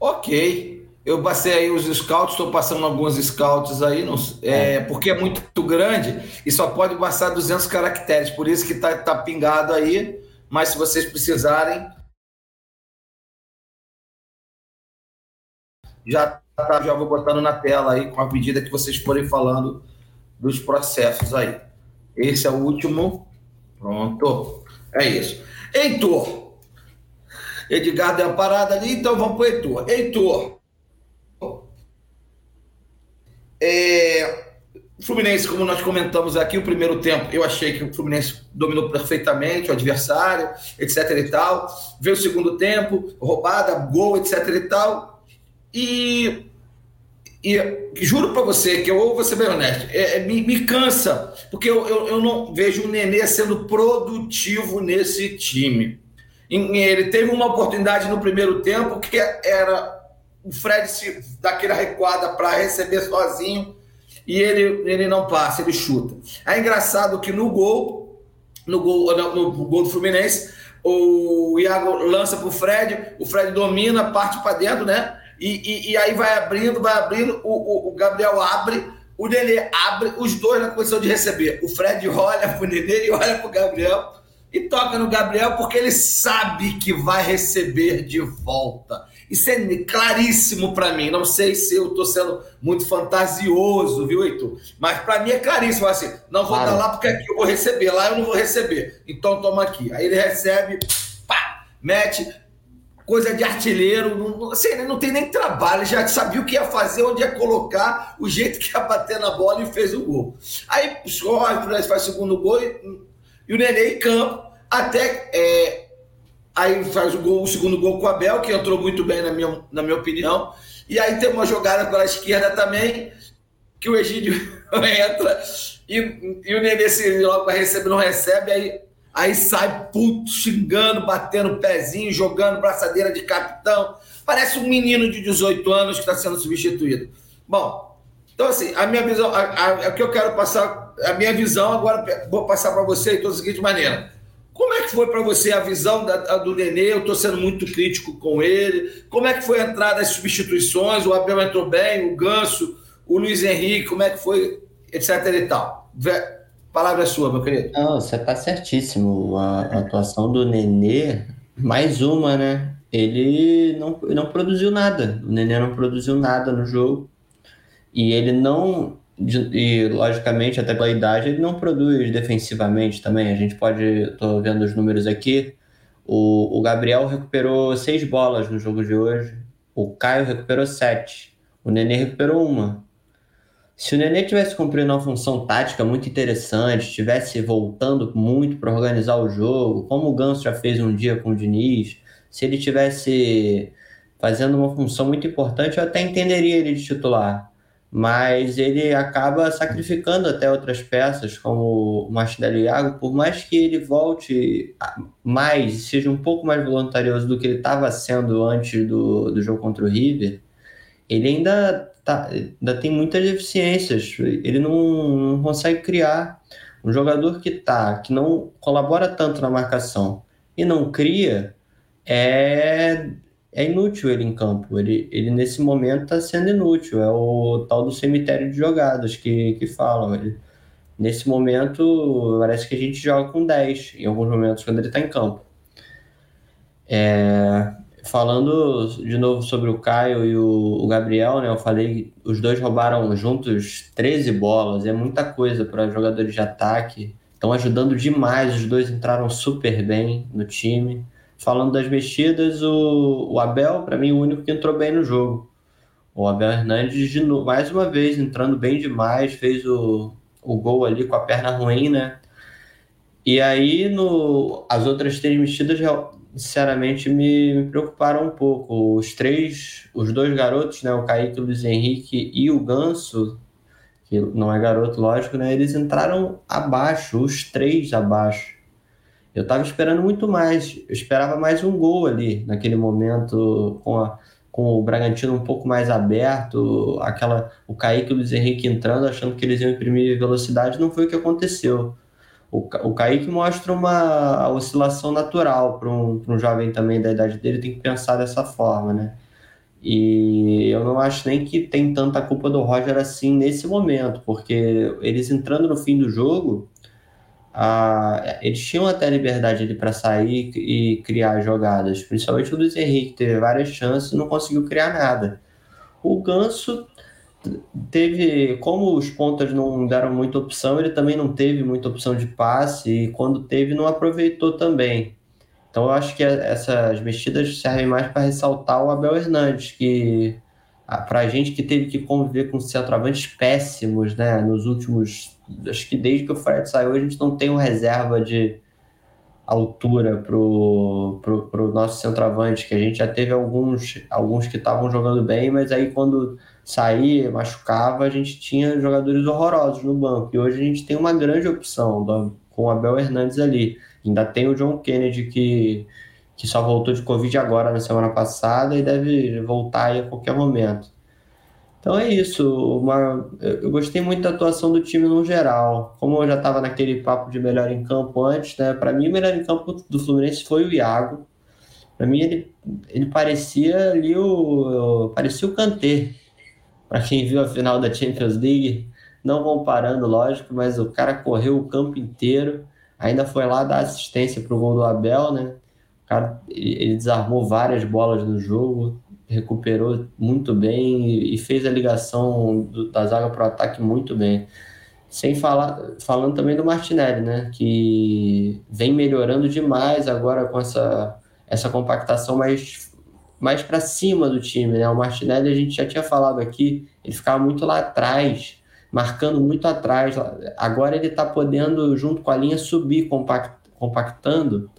Ok. Eu passei aí os scouts, estou passando alguns scouts aí, não, é, é, porque é muito grande e só pode passar 200 caracteres, por isso que está tá pingado aí. Mas se vocês precisarem, já tá, já vou botando na tela aí com a medida que vocês forem falando dos processos aí. Esse é o último. Pronto. É isso. Heitor, Edgar deu uma parada ali, então vamos para o Heitor. Heitor. É, o Fluminense, como nós comentamos aqui, o primeiro tempo, eu achei que o Fluminense dominou perfeitamente o adversário, etc e tal. Veio o segundo tempo, roubada, gol, etc e tal. E, e juro para você que eu vou ser bem honesto, é, é, me, me, cansa, porque eu, eu, eu não vejo o Nenê sendo produtivo nesse time. Ele teve uma oportunidade no primeiro tempo que era o Fred se daquela recuada para receber sozinho e ele, ele não passa, ele chuta. É engraçado que no gol, no gol, no, no gol do Fluminense, o Iago lança para o Fred, o Fred domina, parte para dentro, né? E, e, e, aí vai abrindo, vai abrindo, o, o, o Gabriel abre, o Nenê abre, os dois na condição de receber. O Fred olha para o Nenê e olha para o Gabriel e toca no Gabriel porque ele sabe que vai receber de volta. Isso é claríssimo para mim. Não sei se eu estou sendo muito fantasioso, viu, Heitor? Mas para mim é claríssimo. Assim, não vou claro. dar lá porque aqui eu vou receber, lá eu não vou receber. Então toma aqui. Aí ele recebe, pá, mete, coisa de artilheiro, não, assim, não tem nem trabalho, já sabia o que ia fazer, onde ia colocar, o jeito que ia bater na bola e fez o gol. Aí corre, faz o segundo gol e e o Nenê em campo, até é, aí faz o, gol, o segundo gol com o Abel, que entrou muito bem na minha, na minha opinião. E aí tem uma jogada pela esquerda também, que o Egídio entra e, e o Nenê se logo para receber, não recebe, aí, aí sai puto, xingando, batendo pezinho, jogando braçadeira de capitão. Parece um menino de 18 anos que está sendo substituído. Bom, então assim, a minha visão, a, a que eu quero passar a minha visão, agora vou passar para você então, da seguinte maneira. Como é que foi para você a visão da, do Nenê? Eu estou sendo muito crítico com ele. Como é que foi a entrada das substituições? O Abel entrou bem, o Ganso, o Luiz Henrique, como é que foi, etc e tal. A palavra é sua, meu querido. Não, você está certíssimo. A, a, atuação do Nenê, mais uma, né? Ele não, não produziu nada. O Nenê não produziu nada no jogo. E ele não e logicamente até pela idade ele não produz defensivamente também. A gente pode, estou vendo os números aqui. O, o Gabriel recuperou seis bolas no jogo de hoje. O Caio recuperou sete. O Nenê recuperou uma. Se o Nenê tivesse cumprindo uma função tática muito interessante, estivesse voltando muito para organizar o jogo, como o Ganso já fez um dia com o Diniz, se ele tivesse fazendo uma função muito importante, eu até entenderia ele de titular mas ele acaba sacrificando até outras peças, como o Martinelli Iago, por mais que ele volte mais, seja um pouco mais voluntarioso do que ele estava sendo antes do, do jogo contra o River, ele ainda tá, ainda tem muitas deficiências. Ele não, não consegue criar. Um jogador que tá, que não colabora tanto na marcação e não cria, é, é inútil ele em campo. Ele, ele nesse momento está sendo inútil. É o tal do cemitério de jogadas que, que falam. Ele, nesse momento, parece que a gente joga com 10 em alguns momentos quando ele está em campo. É, falando de novo sobre o Caio e o, o, Gabriel, né? Eu falei os dois roubaram juntos 13 bolas, é muita coisa para jogadores de ataque. Estão ajudando demais, os dois entraram super bem no time. Falando das mexidas, o, o Abel, para mim, o único que entrou bem no jogo. O Abel Hernandes, de novo, mais uma vez, entrando bem demais, fez o, o gol ali com a perna ruim, né? E aí, no, as outras três mexidas sinceramente me, me, preocuparam um pouco. Os três, os dois garotos, né, o Kaique, o Luiz Henrique e o Ganso, que não é garoto, lógico, né, eles entraram abaixo, os três abaixo. Eu estava esperando muito mais, eu esperava mais um gol ali, naquele momento, com, a, com o Bragantino um pouco mais aberto, aquela, o Kaique e o Luiz Henrique entrando, achando que eles iam imprimir velocidade, não foi o que aconteceu o, o Kaique mostra uma oscilação natural para um, um jovem também da idade dele, tem que pensar dessa forma, né? E eu não acho nem que tem tanta culpa do Roger assim nesse momento, porque eles entrando no fim do jogo, eles tinham até liberdade ali para sair e criar jogadas, principalmente o Luiz Henrique teve várias chances e não conseguiu criar nada. O Ganso teve, como os pontas não deram muita opção, ele também não teve muita opção de passe e quando teve não aproveitou também. Então eu acho que essas mexidas servem mais para ressaltar o Abel Hernandes, que para a gente que teve que conviver com centroavantes péssimos, né, nos últimos, acho que desde que o Fred saiu a gente não tem uma reserva de altura pro, pro, pro nosso centroavante, que a gente já teve alguns, alguns que estavam jogando bem, mas aí quando saía, machucava, a gente tinha jogadores horrorosos no banco. E hoje a gente tem uma grande opção do, com o Abel Hernandes ali. Ainda tem o John Kennedy que, que só voltou de Covid agora na semana passada e deve voltar aí a qualquer momento. Então é isso. Uma, eu gostei muito da atuação do time no geral. Como eu já estava naquele papo de melhor em campo antes, né? Para mim, o melhor em campo do Fluminense foi o Iago. Para mim, ele, ele parecia ali o. parecia o Kanté para quem viu a final da Champions League, não comparando, lógico, mas o cara correu o campo inteiro, ainda foi lá dar assistência para o gol do Abel, né? O cara, ele desarmou várias bolas no jogo, recuperou muito bem e fez a ligação do, da zaga para o ataque muito bem. Sem falar, falando também do Martinelli, né? Que vem melhorando demais agora com essa, essa compactação mais mais para cima do time, né? O Martinelli, a gente já tinha falado aqui, ele ficava muito lá atrás, marcando muito atrás. Agora ele está podendo, junto com a linha, subir, compact, compactando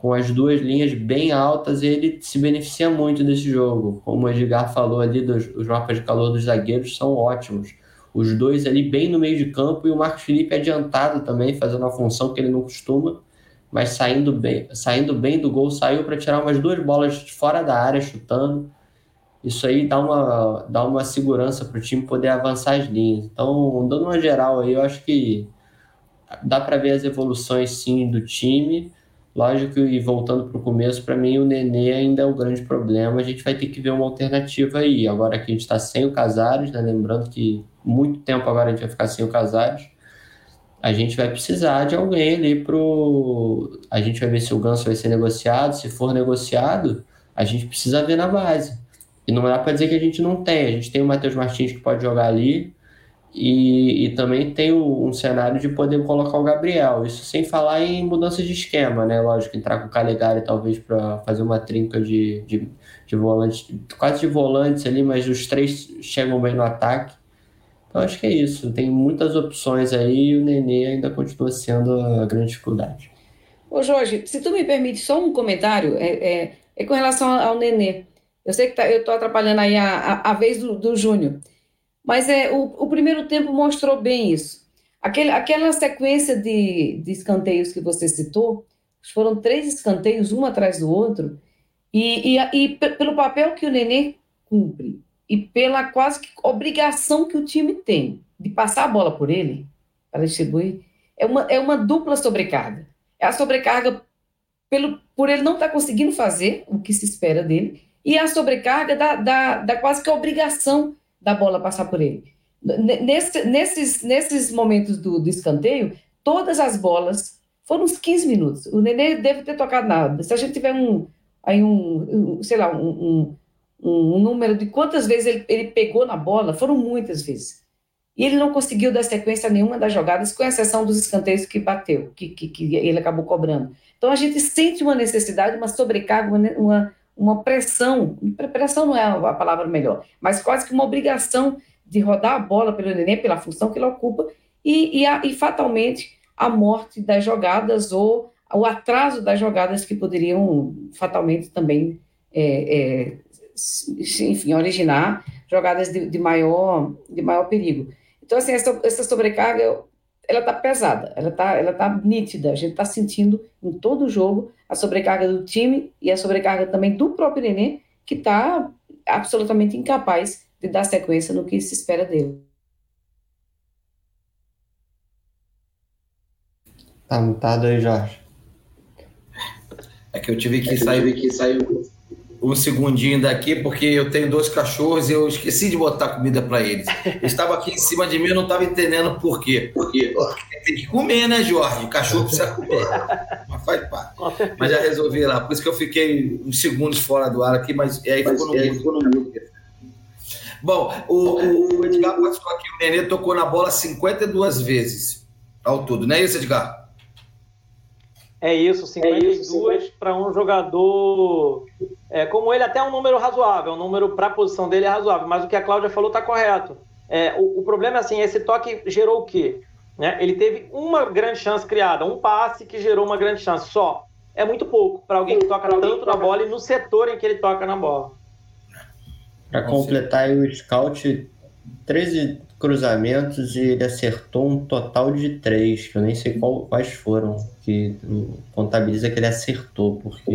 com as duas linhas bem altas ele se beneficia muito desse jogo. Como o Edgar falou ali, dos, os mapas de calor dos zagueiros são ótimos. Os dois ali bem no meio de campo e o Marcos Felipe adiantado também, fazendo a função que ele não costuma mas saindo bem, saindo bem do gol, saiu para tirar umas duas bolas de fora da área, chutando. Isso aí dá uma, dá uma segurança para o time poder avançar as linhas. Então, dando uma geral aí, eu acho que dá para ver as evoluções sim do time. Lógico, e voltando para o começo, para mim o Nenê ainda é o grande problema. A gente vai ter que ver uma alternativa aí. Agora que a gente está sem o Casares, né? lembrando que muito tempo agora a gente vai ficar sem o Casares a gente vai precisar de alguém ali pro. A gente vai ver se o Ganso vai ser negociado. Se for negociado, a gente precisa ver na base. E não dá para dizer que a gente não tem. A gente tem o Matheus Martins que pode jogar ali. E, e também tem um cenário de poder colocar o Gabriel. Isso sem falar em mudança de esquema, né? Lógico, entrar com o Calegari talvez para fazer uma trinca de, de, de volantes, quase de volantes ali, mas os três chegam bem no ataque. Eu acho que é isso. Tem muitas opções aí e o Nenê ainda continua sendo a grande dificuldade. Ô Jorge, se tu me permite só um comentário, é, é, é com relação ao Nenê. Eu sei que tá, eu estou atrapalhando aí a, a, a vez do, do Júnior, mas é, o, o primeiro tempo mostrou bem isso. Aquele, aquela sequência de, de escanteios que você citou, foram três escanteios, um atrás do outro, e, e, e pelo papel que o Nenê cumpre, e pela quase que obrigação que o time tem de passar a bola por ele para distribuir, é uma, é uma dupla sobrecarga. É a sobrecarga pelo, por ele não estar tá conseguindo fazer o que se espera dele, e a sobrecarga da, da, da quase que obrigação da bola passar por ele. Nesse, nesses, nesses momentos do, do escanteio, todas as bolas foram uns 15 minutos. O Nenê deve ter tocado nada. Se a gente tiver um, aí um, um sei lá, um, um, um, número de quantas vezes ele, ele pegou na bola, foram muitas vezes. E ele não conseguiu dar sequência nenhuma das jogadas, com exceção dos escanteios que bateu, que, que, que ele acabou cobrando. Então a gente sente uma necessidade, uma sobrecarga, uma, uma pressão, pressão não é a palavra melhor, mas quase que uma obrigação de rodar a bola pelo Nenê, pela função que ele ocupa, e, e, a, e fatalmente a morte das jogadas ou o atraso das jogadas que poderiam fatalmente também, é, é, enfim, originar jogadas de, de, maior, de maior perigo. Então, assim, essa, essa sobrecarga, ela está pesada, ela está ela tá nítida, a gente está sentindo em todo o jogo a sobrecarga do time e a sobrecarga também do próprio Nenê, que está absolutamente incapaz de dar sequência no que se espera dele. Tá mutado aí, Jorge. É que eu tive que é sair, tive que sair um segundinho daqui, porque eu tenho dois cachorros e eu esqueci de botar comida para eles. Eles estavam aqui em cima de mim, eu não estava entendendo por quê. Por quê? Porque tem que comer, né, Jorge? O cachorro precisa comer. Mas faz parte. Mas já resolvi lá. Por isso que eu fiquei uns segundos fora do ar aqui, mas aí ficou no mundo. Bom, o, o Edgar passou aqui, o Nenê tocou na bola 52 vezes ao todo, não é isso, Edgar? É isso, 52 é para um jogador é, como ele, até é um número razoável, um número para a posição dele é razoável, mas o que a Cláudia falou está correto. É, o, o, problema é assim, esse toque gerou o quê? Né? Ele teve uma grande chance criada, um passe que gerou uma grande chance só. É muito pouco para alguém que toca tanto na bola e no setor em que ele toca na bola. Para completar o scout, 13 cruzamentos e ele acertou um total de três, que eu nem sei qual, quais foram, que contabiliza que ele acertou, porque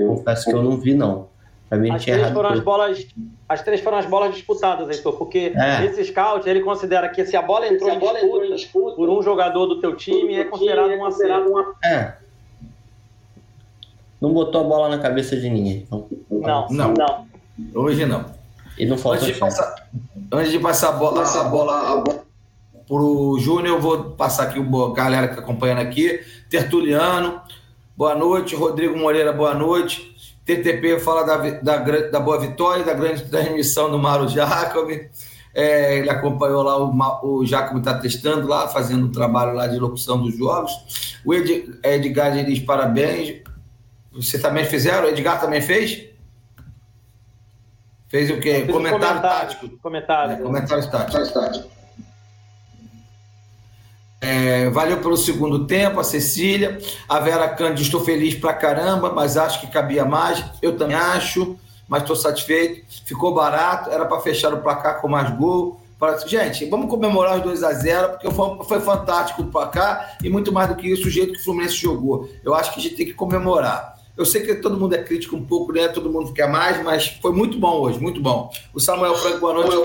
eu confesso que eu não vi, não. Pra mim, as, três foram as, bolas, as três foram as bolas disputadas, Heitor, porque é. esse scout ele considera que se a bola entrou, a bola em, disputa, entrou em disputa por um jogador do teu time, é considerado um acerto. É. Não botou a bola na cabeça de ninguém. Então, não, não. não. Hoje não. E não falta antes de, passar, antes de passar a bola, a bola, para o Júnior, eu vou passar aqui a galera que está acompanhando aqui. Tertuliano, boa noite. Rodrigo Moreira, boa noite. TTP fala da, da, da boa vitória, da grande transmissão do Mário Jacob. É, ele acompanhou lá, o, o Jacob está testando lá, fazendo o trabalho lá de locução dos jogos. O Ed, Edgar diz parabéns. Você também fizeram? O Edgar também fez? Fez o quê? Comentário, comentário, tático. Comentário. É, comentário tático. É, valeu pelo segundo tempo, a Cecília. A Vera Cândido, estou feliz pra caramba, mas acho que cabia mais. Eu também acho, mas estou satisfeito. Ficou barato, era para fechar o placar com mais gol. Gente, vamos comemorar os 2 a 0 porque foi, foi fantástico o placar e muito mais do que isso, o jeito que o Fluminense jogou. Eu acho que a gente tem que comemorar. Eu sei que todo mundo é crítico um pouco, né? Todo mundo quer mais, mas foi muito bom hoje, muito bom. O Samuel Franco, boa noite.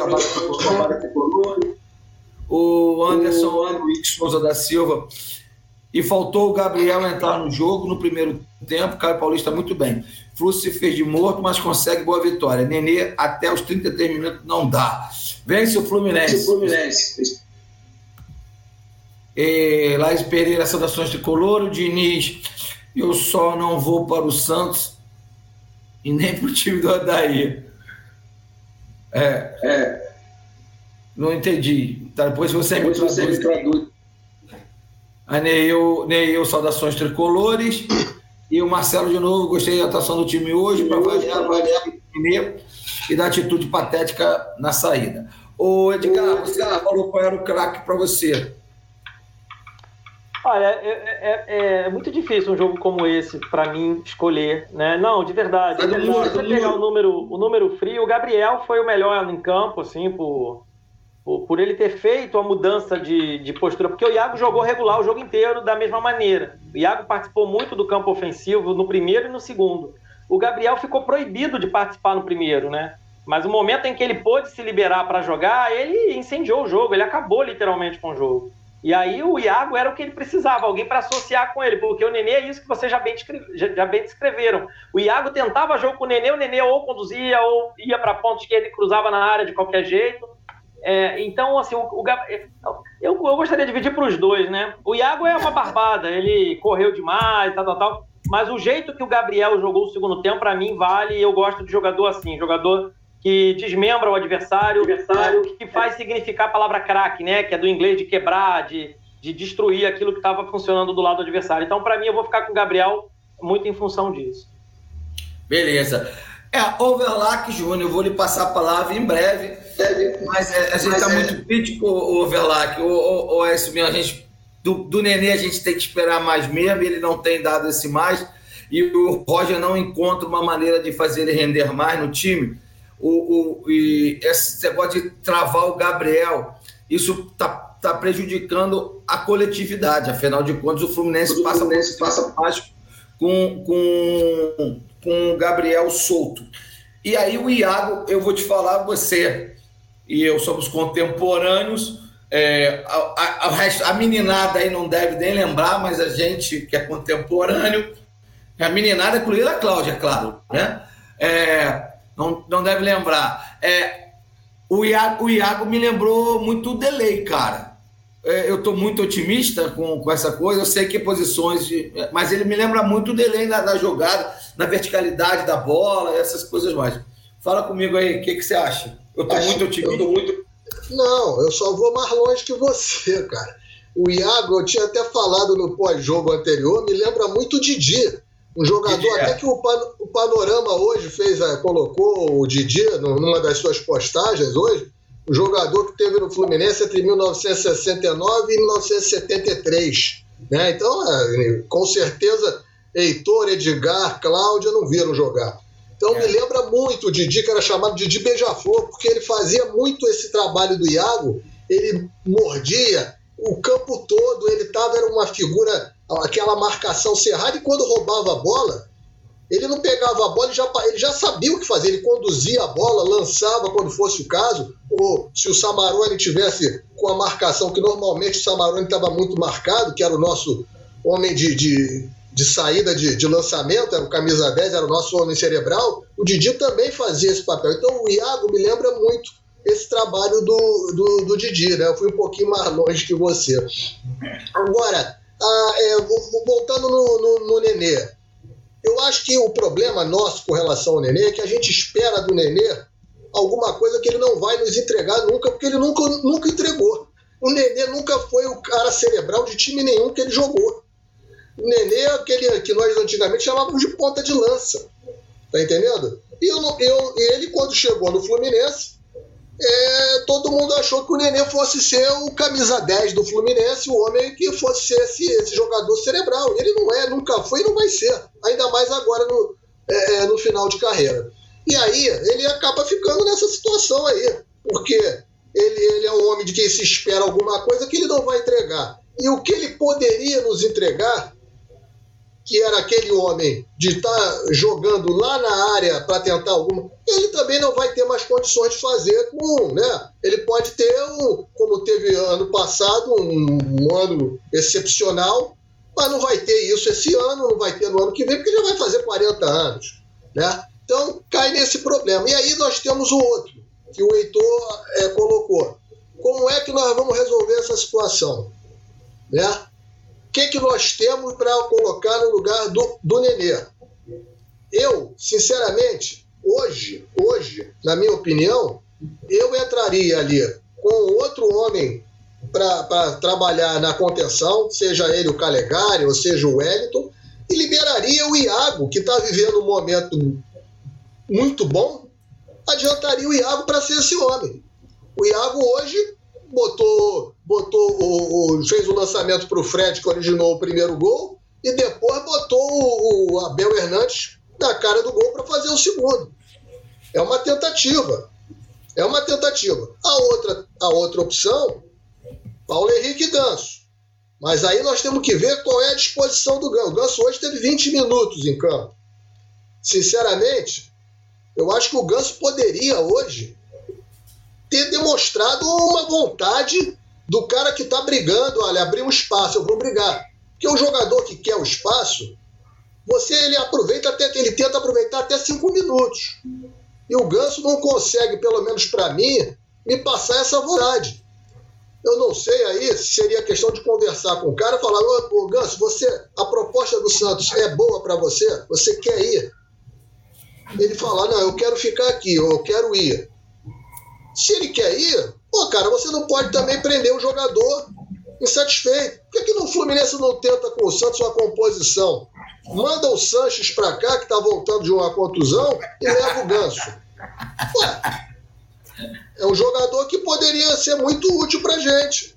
O Anderson Luiz Souza da Silva. E faltou o Gabriel entrar no jogo no primeiro tempo. Caio Paulista muito bem. Fluxo se fez de morto, mas consegue boa vitória. Nenê, até os 33 minutos, não dá. Vence o Fluminense. Vence o Fluminense. E Laís Pereira, saudações de color. O Diniz eu só não vou para o Santos e nem para o time do Adair. É, é. Não entendi. Tá, depois você depois me traduz. Você me traduz. A Neil, Neil, saudações tricolores. E o Marcelo, de novo, gostei da atuação do time hoje, para avaliar, avaliar e da atitude patética na saída. Ô, Edgar, você falou qual era o craque para você. Olha, é, é, é, é, muito difícil um jogo como esse para mim escolher, né? Não, de verdade. Se você pegar o número, o número frio, o Gabriel foi o melhor em campo, assim, por, por, por ele ter feito a mudança de, de, postura, porque o Iago jogou regular o jogo inteiro da mesma maneira. O Iago participou muito do campo ofensivo no primeiro e no segundo. O Gabriel ficou proibido de participar no primeiro, né? Mas o momento em que ele pôde se liberar para jogar, ele incendiou o jogo, ele acabou literalmente com o jogo. E aí o Iago era o que ele precisava, alguém para associar com ele, porque o Nenê é isso que vocês já bem, já bem descreveram. O Iago tentava jogo com o Nenê, o Nenê ou conduzia ou ia para a ponta esquerda e cruzava na área de qualquer jeito. É, então, assim, o, o eu, eu gostaria de dividir para os dois, né? O Iago é uma barbada, ele correu demais, tal, tal, tal. Mas o jeito que o Gabriel jogou o segundo tempo, para mim, vale. Eu gosto de jogador assim, jogador que desmembra o adversário, adversário que faz significar a palavra craque, né? Que é do inglês de quebrar, de, de destruir aquilo que estava funcionando do lado do adversário. Então, para mim, eu vou ficar com o Gabriel muito em função disso. Beleza. É, Overlack, Júnior, eu vou lhe passar a palavra em breve, mas é, a gente está é... muito crítico, Overlack, ou, ou, ou, é isso mesmo, a gente, do, do Nenê a gente tem que esperar mais mesmo, ele não tem dado esse mais, e o Roger não encontra uma maneira de fazer ele render mais no time, o, o, e esse negócio de travar o Gabriel, isso está tá prejudicando a coletividade. Afinal de contas, o Fluminense passa, Fluminense passa mais com, com, com o Gabriel solto. E aí o Iago, eu vou te falar, você e eu somos contemporâneos. É, a, a, a, meninada aí não deve nem lembrar, mas a gente que é contemporâneo, a meninada, incluindo a Cláudia, claro, né? É, não, não deve lembrar. É, o, Iago, o Iago me lembrou muito o delay, cara. É, eu estou muito otimista com, com essa coisa. Eu sei que posições, de, mas ele me lembra muito o delay na, na jogada, na verticalidade da bola, essas coisas mais. Fala comigo aí, o que, que você acha? Eu estou muito otimista. Eu muito... Não, eu só vou mais longe que você, cara. O Iago, eu tinha até falado no pós-jogo anterior, me lembra muito o Didi. Um jogador até que o, pan, o Panorama hoje fez, é, colocou o Didi numa das suas postagens hoje, o jogador que teve no Fluminense entre 1969 e 1973. Né? Então, é, com certeza, Heitor, Edgar, Cláudia não viram jogar. Então é. me lembra muito o Didi, que era chamado Didi Beija-Flor, porque ele fazia muito esse trabalho do Iago, ele mordia o campo todo, ele tava, era uma figura aquela marcação cerrada e quando roubava a bola, ele não pegava a bola, ele já, ele já sabia o que fazer, ele conduzia a bola, lançava quando fosse o caso, ou se o Samarone tivesse com a marcação, que normalmente o Samarone estava muito marcado, que era o nosso homem de, de, de saída de, de, lançamento, era o camisa 10, era o nosso homem cerebral, o Didi também fazia esse papel. Então o Iago me lembra muito esse trabalho do, do, do Didi, né? Eu fui um pouquinho mais longe que você. Agora, ah, é, voltando no, no, no, Nenê, eu acho que o problema nosso com relação ao Nenê é que a gente espera do Nenê alguma coisa que ele não vai nos entregar nunca, porque ele nunca, nunca entregou. O Nenê nunca foi o cara cerebral de time nenhum que ele jogou. O Nenê é aquele que nós antigamente chamávamos de ponta de lança. Tá entendendo? E eu, eu, ele, quando chegou no Fluminense, é, todo mundo achou que o Nenê fosse ser o camisa 10 do Fluminense, o homem que fosse ser esse, esse jogador cerebral. Ele não é, nunca foi e não vai ser. Ainda mais agora no, é, é, no final de carreira. E aí ele acaba ficando nessa situação aí, porque ele, ele é um homem de quem se espera alguma coisa que ele não vai entregar. E o que ele poderia nos entregar que era aquele homem de estar tá jogando lá na área para tentar alguma, ele também não vai ter mais condições de fazer com, né? Ele pode ter, um, como teve ano passado, um, um, ano excepcional, mas não vai ter isso esse ano, não vai ter no ano que vem, porque já vai fazer 40 anos, né? Então cai nesse problema. E aí nós temos o outro, que o Heitor é, colocou. Como é que nós vamos resolver essa situação? Né? Que, que nós temos para colocar no lugar do, do Nenê? Eu, sinceramente, hoje, hoje, na minha opinião, eu entraria ali com outro homem para trabalhar na contenção, seja ele o Calegari ou seja o Wellington, e liberaria o Iago, que está vivendo um momento muito bom, adiantaria o Iago para ser esse homem. O Iago hoje botou, botou o, o fez o lançamento para o Fred, que originou o primeiro gol, e depois botou o, o Abel Hernandes na cara do gol para fazer o segundo. É uma tentativa. É uma tentativa. A outra, a outra opção, Paulo Henrique Ganso. Mas aí nós temos que ver qual é a disposição do Ganso. O Ganso hoje teve 20 minutos em campo. Sinceramente, Eu acho que o Ganso poderia hoje ter demonstrado uma vontade do cara que está brigando, olha, abrir um espaço, eu vou brigar. Porque o jogador que quer o espaço, você ele aproveita até ele tenta aproveitar até cinco minutos. E o Ganso não consegue, pelo menos para mim, me passar essa vontade. Eu não sei aí se seria questão de conversar com o cara e falar: Ô, Ganso, você, a proposta do Santos é boa para você? Você quer ir? Ele falar: Não, eu quero ficar aqui, eu quero ir. Se ele quer ir, pô, cara, você não pode também prender o jogador insatisfeito. Por que, que no Fluminense não tenta com o Santos uma composição? Manda o Sanches para cá, que está voltando de uma contusão, e leva o Ganso. Ué, é um jogador que poderia ser muito útil para gente.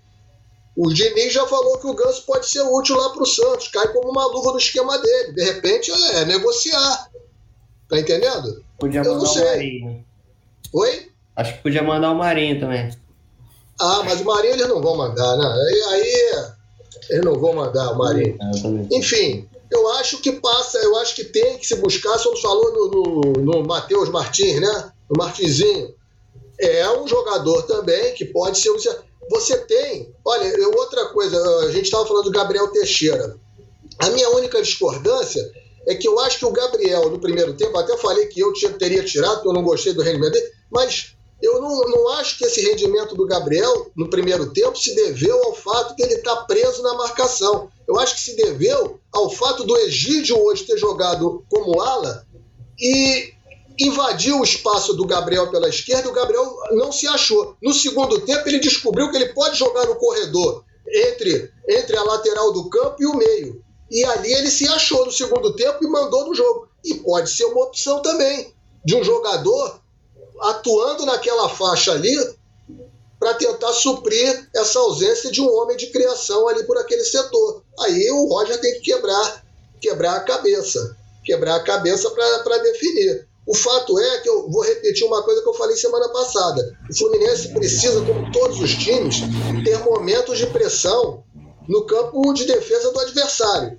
O Diniz já falou que o Ganso pode ser útil lá para o Santos, cai como uma luva no esquema dele. De repente é, é negociar. Tá entendendo? Podia mandar o Marinho. Oi? Acho que podia mandar o Marinho também. Ah, mas o Marinho eles não vão mandar, né? Aí, aí eles não vão mandar o Marinho. É, Enfim, eu acho que passa, eu acho que tem que se buscar, só falou no, no, no Matheus Martins, né? No Martinzinho é um jogador também que pode ser. Você tem. Olha, outra coisa, a gente estava falando do Gabriel Teixeira. A minha única discordância é que eu acho que o Gabriel, no primeiro tempo, até falei que eu teria tirado, porque eu não gostei do rendimento dele, mas eu não, não acho que esse rendimento do Gabriel, no primeiro tempo, se deveu ao fato que ele está preso na marcação. Eu acho que se deveu ao fato do Egídio hoje ter jogado como ala e invadiu o espaço do Gabriel pela esquerda, o Gabriel não se achou. No segundo tempo, ele descobriu que ele pode jogar no corredor entre, entre a lateral do campo e o meio. E ali ele se achou no segundo tempo e mandou no jogo. E pode ser uma opção também de um jogador atuando naquela faixa ali para tentar suprir essa ausência de um homem de criação ali por aquele setor. Aí o Roger tem que quebrar, quebrar a cabeça, quebrar a cabeça para definir. O fato é que eu vou repetir uma coisa que eu falei semana passada. O Fluminense precisa, como todos os times, ter momentos de pressão no campo de defesa do adversário.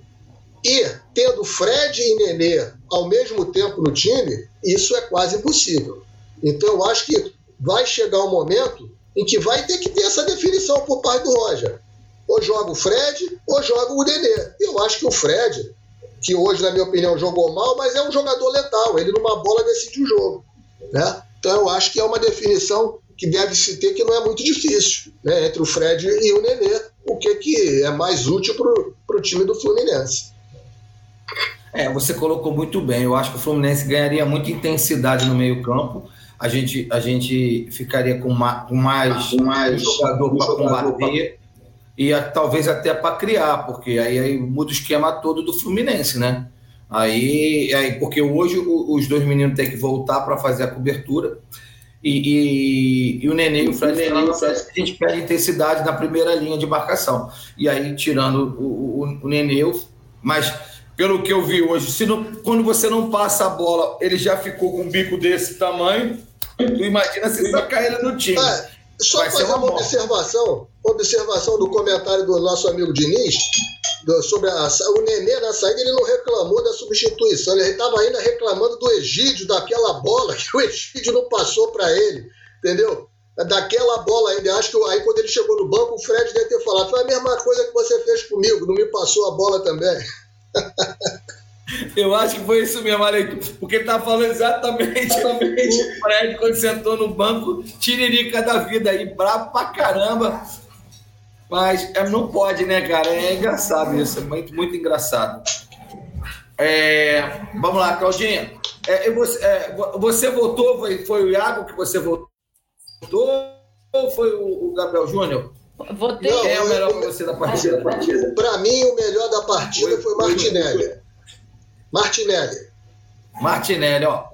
E tendo Fred e Nenê ao mesmo tempo no time, isso é quase impossível. Então eu acho que vai chegar um momento em que vai ter que ter essa definição por parte do Roger. Ou joga o Fred, ou joga o Nenê. Eu acho que o Fred que hoje, na minha opinião, jogou mal, mas é um jogador letal. Ele numa bola decide o jogo. Né? Então eu acho que é uma definição que deve se ter que não é muito difícil, né? entre o Fred e o Nenê, o que, que é mais útil para o time do Fluminense. É, você colocou muito bem. Eu acho que o Fluminense ganharia muita intensidade no meio-campo. A gente, a gente ficaria com, ma, com mais, com mais jogador para combater e a, talvez até para criar, porque aí, aí, muda o esquema todo do Fluminense, né? Aí, aí porque hoje o, os dois meninos têm que voltar para fazer a cobertura e, e, e o Nenê e o Fred, Nenê, a gente perde intensidade na primeira linha de marcação. E aí, tirando o, o, o Nenê, mas pelo que eu vi hoje, se não, quando você não passa a bola, ele já ficou com um bico desse tamanho. Tu imagina se sacar ele no time. É, só Vai fazer uma, uma observação, observação do comentário do nosso amigo Diniz, do, sobre a, o Nenê na saída, ele não reclamou da substituição, ele estava ainda reclamando do Egídio, daquela bola que o Egídio não passou para ele, entendeu? Daquela bola ainda, acho que aí quando ele chegou no banco, o Fred deve ter falado, foi a mesma coisa que você fez comigo, não me passou a bola também. Eu acho que foi isso mesmo, Aleito, porque ele tá falando exatamente, exatamente o Fred quando sentou no banco, tiririca da vida aí, bravo pra caramba. Mas é, não pode, né, cara? É engraçado isso, é muito, muito engraçado. É, vamos lá, Claudinha. É, você, é, você votou, foi, foi o Iago que você votou ou foi o, o Gabriel Júnior? Votei. Quem é o melhor para você da partida? Para mim, o melhor da partida foi, foi Martinelli. Martinelli. Martinelli, ó.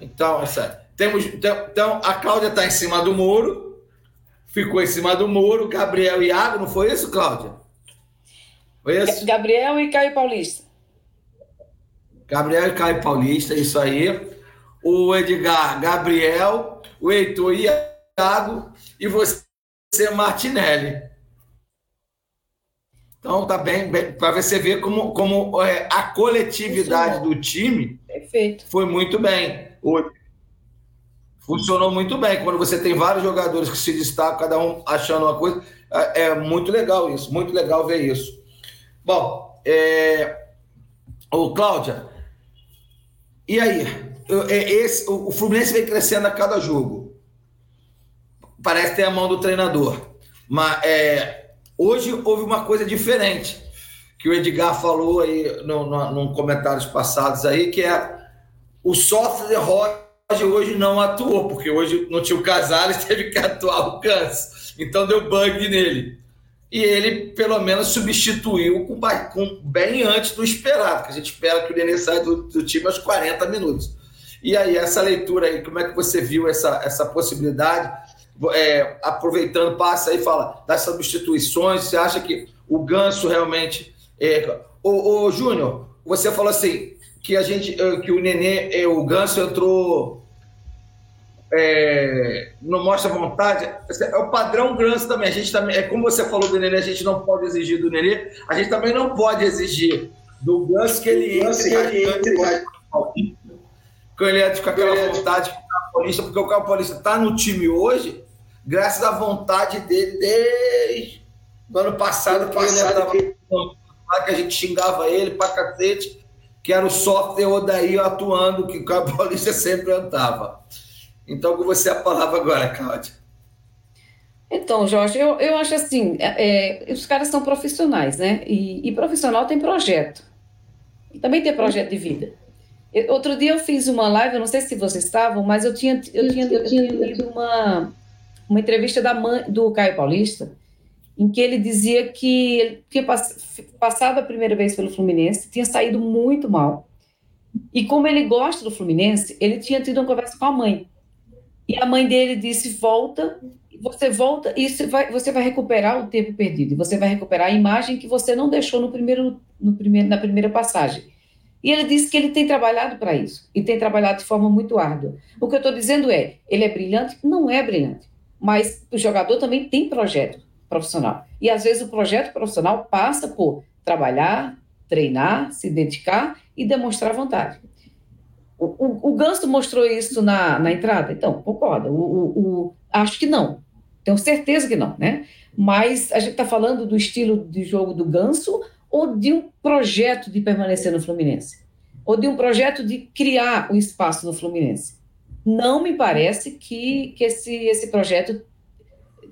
Então, essa, temos, então, a Cláudia está em cima do muro, ficou em cima do muro, Gabriel e Iago, não foi isso, Cláudia? Foi isso? Gabriel e Caio Paulista. Gabriel e Caio Paulista, isso aí. O Edgar, Gabriel, o Heitor e Iago, e você, Martinelli. Então tá bem, bem para você ver como, como é, a coletividade do time Perfeito. foi muito bem. Funcionou muito bem. Quando você tem vários jogadores que se destacam, cada um achando uma coisa, é, é muito legal isso, muito legal ver isso. Bom, é... Ô, Cláudia, e aí? É, esse, o Fluminense vem crescendo a cada jogo. Parece ter a mão do treinador. Mas é, hoje houve uma coisa diferente que o Edgar falou aí no, no, no comentários passados aí, que é o software Roger hoje não atuou, porque hoje não tinha o Casares, teve que atuar o Cans. Então deu bug nele. E ele, pelo menos, substituiu com, com bem antes do esperado, que a gente espera que o Nenê saia do, do time aos 40 minutos. E aí, essa leitura aí, como é que você viu essa, essa possibilidade? É, aproveitando, passa aí e fala das substituições. Você acha que o Ganso realmente. É... Ô, ô Júnior, você falou assim que a gente eh, que o Nenê, eh, o Ganso entrou. É, não mostra vontade. É o padrão Ganso também. A gente também, é como você falou do Nenê, a gente não pode exigir do Nenê, a gente também não pode exigir do Ganso que ele entre, que ele entre, que ele entre com aquela vontade o Paulista, porque o Carlos Paulista está no time hoje, graças à vontade dele desde o ano passado, que passado, ele que a gente xingava ele pra cacete, que era o software Odaí atuando, que o Carlos Paulista sempre andava. Então, com você a palavra agora, Cláudia. Então, Jorge, eu, eu acho assim, é, é, os caras são profissionais, né? E, e profissional tem projeto. E também tem projeto de vida. Outro dia eu fiz uma live, eu não sei se vocês estavam, mas eu tinha, eu tinha, eu tinha lido uma, uma entrevista da mãe, do Caio Paulista, em que ele dizia que ele tinha passado a primeira vez pelo Fluminense, tinha saído muito mal. E como ele gosta do Fluminense, ele tinha tido uma conversa com a mãe. E a mãe dele disse: volta, você volta e você vai, você vai recuperar o tempo perdido, você vai recuperar a imagem que você não deixou no primeiro, no primeiro, na primeira passagem. E ele disse que ele tem trabalhado para isso, e tem trabalhado de forma muito árdua. O que eu estou dizendo é, ele é brilhante? Não é brilhante. Mas o jogador também tem projeto profissional. E às vezes o projeto profissional passa por trabalhar, treinar, se dedicar e demonstrar vontade. O, o, o Ganso mostrou isso na, na entrada? Então, concorda. O, o, acho que não. Tenho certeza que não, né? Mas a gente está falando do estilo de jogo do Ganso ou de um projeto de permanecer no Fluminense? Ou de um projeto de criar o um espaço no Fluminense? Não me parece que, que esse, esse projeto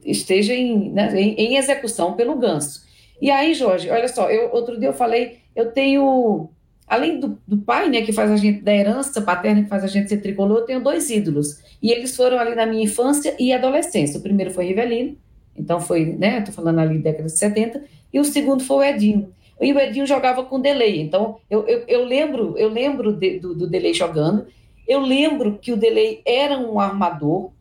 esteja em, né, em, em, execução pelo Ganso. E aí, Jorge, olha só, eu, outro dia eu falei, eu tenho, além do, do, pai, né, que faz a gente, da herança paterna que faz a gente ser tricolor, eu tenho dois ídolos. E eles foram ali na minha infância e adolescência. O primeiro foi Rivelino, então foi, né, tô falando ali década de 70, e o segundo foi o Edinho. E o Edinho jogava com Delay. Então, eu, eu, eu lembro, eu lembro de, do, do Delay jogando. Eu lembro que o Delay era um armador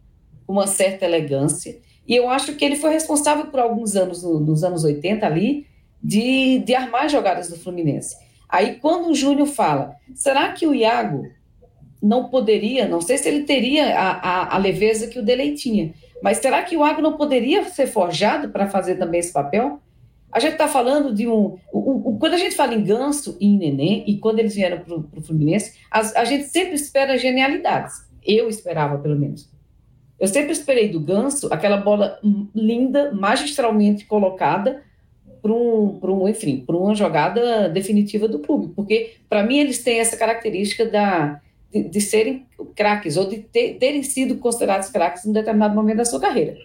uma certa elegância. E eu acho que ele foi responsável por alguns anos, nos anos 80 ali, de, de armar jogadas do Fluminense. Aí, quando o Júnior fala, será que o Iago não poderia, não sei se ele teria a, a, a leveza que o Delay tinha, mas será que o Iago não poderia ser forjado para fazer também esse papel? A gente está falando de um. Quando a gente fala em Ganso e em Nenê, e quando eles vieram para o Fluminense, a, a, gente sempre espera genialidades. Eu esperava, pelo menos. Eu sempre esperei do Ganso aquela bola linda, magistralmente colocada para um, um, enfim, para uma jogada definitiva do clube. Porque, para mim, eles têm essa característica da, de, de serem craques, ou de ter, terem sido considerados craques em um determinado momento da sua carreira.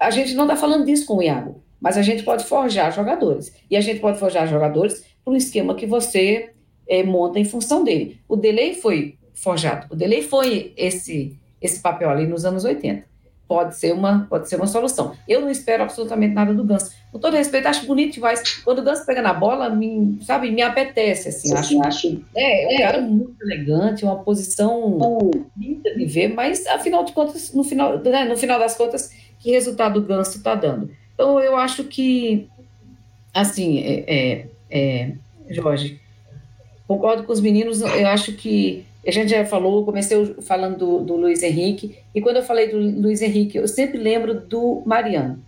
A gente não está falando disso com o Iago. Mas a gente pode forjar jogadores. E a gente pode forjar jogadores para um esquema que você é, monta em função dele. O Delay foi forjado. O Delay foi esse, esse papel ali nos anos 80. Pode ser, uma, pode ser uma solução. Eu não espero absolutamente nada do Ganso. Com todo respeito, acho bonito demais. Quando o Ganso pega na bola, me, sabe, me apetece, assim. Acho, acho, é, é um cara muito elegante, uma posição linda de ver, mas, afinal de contas, no final, né, no final das contas, que resultado o Ganso está dando? Então, eu acho que, assim, é, é, é, Jorge, concordo com os meninos, eu acho que a gente já falou, comecei falando do, do Luiz Henrique, e quando eu falei do Luiz Henrique, eu sempre lembro do Mariano.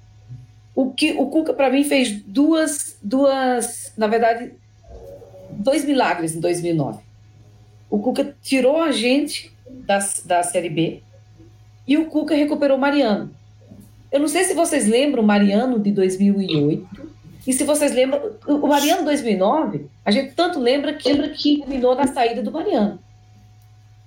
O que o Cuca, para mim, fez duas, duas, na verdade, dois milagres em 2009. O Cuca tirou a gente da, da Série B e o Cuca recuperou o Mariano. Eu não sei se vocês lembram o Mariano de 2008 e se vocês lembram, o Mariano 2009, a gente tanto lembra que lembra que terminou na saída do Mariano.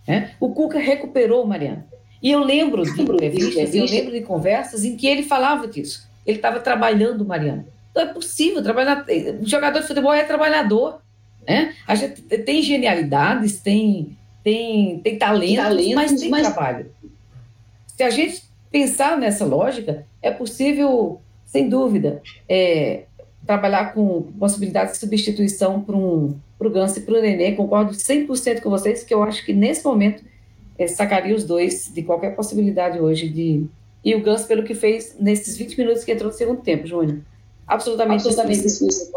Né? O Cuca recuperou o Mariano. E eu lembro de entrevistas, eu lembro de conversas em que ele falava disso. Ele estava trabalhando o Mariano. Então é possível trabalhar. O jogador de futebol é trabalhador. Né? A gente tem genialidades, tem, tem, tem talentos, talentos mas tem mas... trabalho. Se a gente pensar nessa lógica, é possível, sem dúvida, é, trabalhar com possibilidade de substituição para um, o Ganso e para o Nenê. Concordo 100% com vocês, que eu acho que nesse momento é, sacaria os dois de qualquer possibilidade hoje de. E o Ganso, pelo que fez nesses 20 minutos que entrou no segundo tempo, Júnior. Absolutamente, Absolutamente difícil.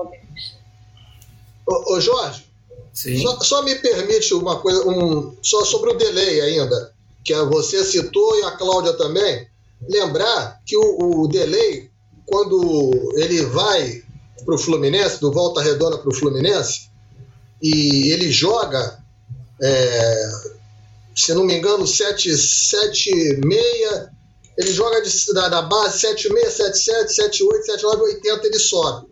Ô, ô Jorge, só, só, me permite uma coisa, um, só sobre o delay ainda, que você citou e a Cláudia também, lembrar que o, o delay, quando ele vai para o Fluminense, do Volta Redonda para o Fluminense, e ele joga, é, se não me engano, 7, 7 6, ele joga de, da, da base 7 6, 7 7, 7 8, 7 9, 80, ele sobe.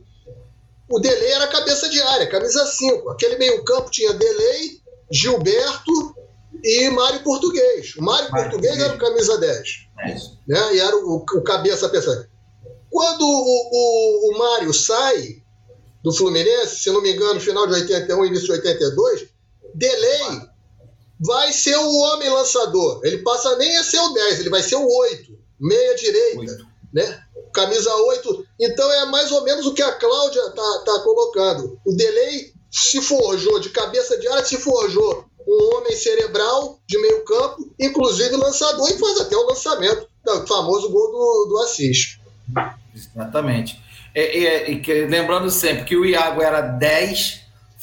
O Delay era cabeça de área, camisa 5. Aquele meio-campo tinha Delay, Gilberto e Mário Português. O Mário, Mário Português, Português era o camisa 10. É né? E era o, o cabeça pensante. Quando o, o, o Mário sai do Fluminense, se não me engano, final de 81, início de 82, Delay vai ser o homem lançador. Ele passa nem a ser o 10, ele vai ser o 8, meia direita, né? Camisa 8. Então é mais ou menos o que a Cláudia tá, tá colocando. O Delay se forjou de cabeça de área, se forjou um homem cerebral de meio campo, inclusive lançador, e faz até o lançamento do famoso gol do, do Assis. Exatamente. É, é, é, lembrando sempre que o Iago era 10,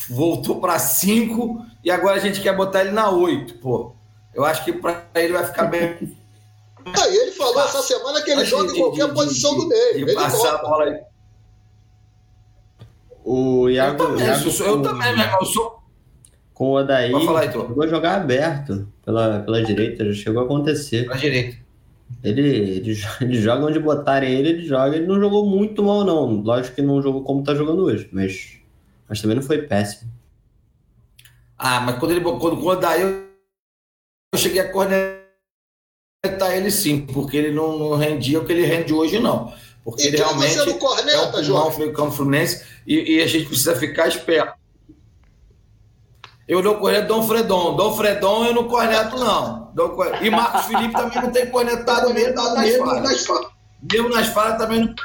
voltou para 5 e agora a gente quer botar ele na 8. Pô, eu acho que para ele vai ficar bem. Ah, ele falou essa semana que ele joga em qualquer de, posição de, do meio. De passar a bola aí. O Iago. Eu também, Iago eu também meu irmão, eu sou. Com o Odaí, falar, chegou a jogar aberto pela, pela direita, já chegou a acontecer. Pela direita. Ele, ele, ele, joga onde botarem ele, ele joga. Ele não jogou muito mal, não. Lógico que não jogou como tá jogando hoje, mas, mas também não foi péssimo. Ah, mas quando ele quando, quando daí eu, eu cheguei a cornetar ele sim, porque ele não, não, rendia o que ele rende hoje, não. Porque e ele realmente você não corneta, é um meio campo fluminense e, e, a gente precisa ficar esperto. Eu não corneto Dom Fredon. Dom Fredon eu não corneto, não. E Marcos Felipe também não tem cornetado mesmo nas falhas. Mesmo nas falhas também não.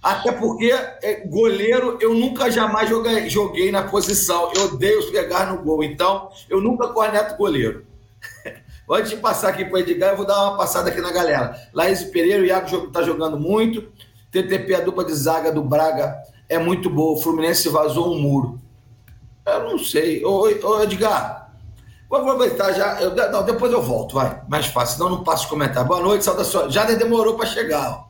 Até porque é, goleiro eu nunca jamais joguei, joguei na posição. Eu odeio pegar no gol. Então, eu nunca corneto goleiro. Antes de passar aqui para o Edgar, eu vou dar uma passada aqui na galera. Laís Pereira, o Iago está jogando muito. TTP, a dupla de zaga do Braga é muito boa. O Fluminense vazou um muro. Eu não sei. Ô, ô Edgar, vou aproveitar já. Eu, não, depois eu volto, vai. Mais fácil, senão não passo comentário. Boa noite, saudações. Já demorou para chegar. Ó.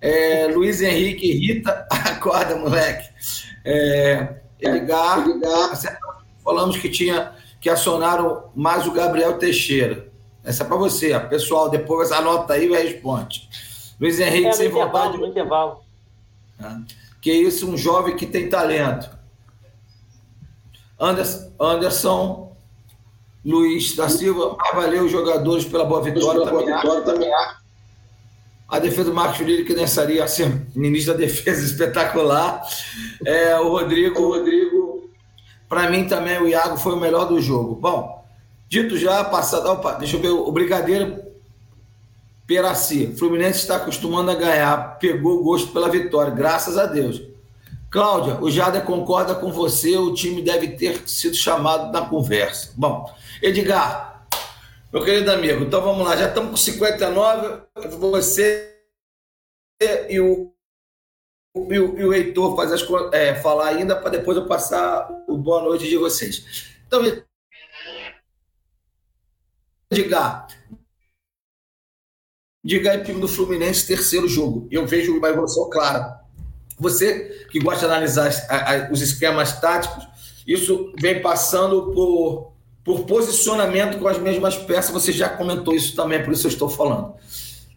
É, Luiz Henrique Rita, acorda, moleque. É, Edgar, Edgar, falamos que tinha que acionaram mais o Gabriel Teixeira. Essa é para você, ó. pessoal. Depois anota aí e responde. Luiz Henrique, é, sem vontade. No intervalo. Que isso, um jovem que tem talento. Anderson, Anderson Luiz da Silva, valeu os jogadores pela boa vitória, pela também, vitória também A defesa do Marcos Filho, que nessaria assim, ministro da defesa espetacular. É, o Rodrigo, o Rodrigo, para mim também o Iago foi o melhor do jogo. Bom, dito já, passado. Opa, deixa eu ver, o Brigadeiro Peraci. Fluminense está acostumando a ganhar, pegou o gosto pela vitória, graças a Deus. Cláudia, o Jader concorda com você, o time deve ter sido chamado na conversa. Bom, Edgar, meu querido amigo, então vamos lá, já estamos com 59, você e o, e o, e o Heitor faz as, é, falar ainda, para depois eu passar o boa noite de vocês. Então, Edgar, diga aí time do Fluminense, terceiro jogo. Eu vejo uma evolução clara você que gosta de analisar os esquemas táticos, isso vem passando por, por posicionamento com as mesmas peças. Você já comentou isso também, por isso eu estou falando.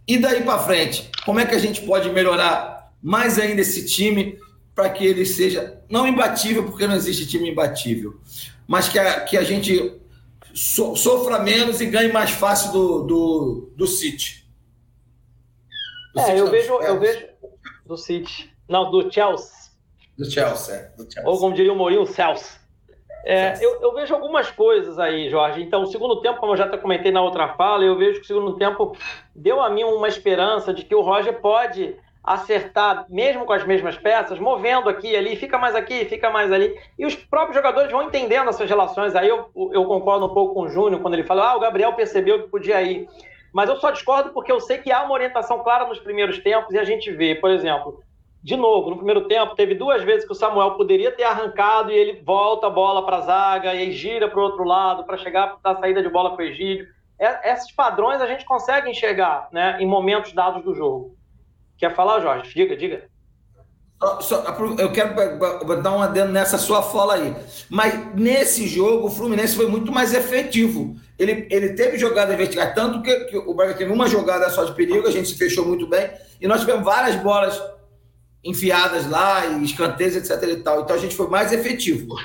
E daí para frente, como é que a gente pode melhorar mais ainda esse time para que ele seja não imbatível, porque não existe time imbatível, mas que a, que a gente so, sofra menos e ganhe mais fácil do, do, do City. Do é, City, eu vejo, eu vejo do City. Não, do Chelsea. Do Chelsea, do Chelsea. Ou como diria o Mourinho, Celso. É, eu, eu, vejo algumas coisas aí, Jorge. Então, o segundo tempo, como eu já comentei na outra fala, eu vejo que o segundo tempo deu a mim uma esperança de que o Roger pode acertar, mesmo com as mesmas peças, movendo aqui e ali, fica mais aqui, fica mais ali. E os próprios jogadores vão entendendo essas relações. Aí eu, eu concordo um pouco com o Júnior quando ele fala: ah, o Gabriel percebeu que podia ir. Mas eu só discordo porque eu sei que há uma orientação clara nos primeiros tempos e a gente vê, por exemplo, de novo, no primeiro tempo, teve duas vezes que o Samuel poderia ter arrancado e ele volta a bola para a zaga e gira para o outro lado para chegar da saída de bola para o Egídio. É, esses padrões a gente consegue enxergar né, em momentos dados do jogo. Quer falar, Jorge? Diga, diga. Eu quero dar um adendo nessa sua fala aí. Mas nesse jogo, o Fluminense foi muito mais efetivo. Ele, ele teve jogada verticais, tanto que, que o Braga teve uma jogada só de perigo, a gente se fechou muito bem, e nós tivemos várias bolas enfiadas lá, e escanteios, etc. e tal. Então a gente foi mais efetivo.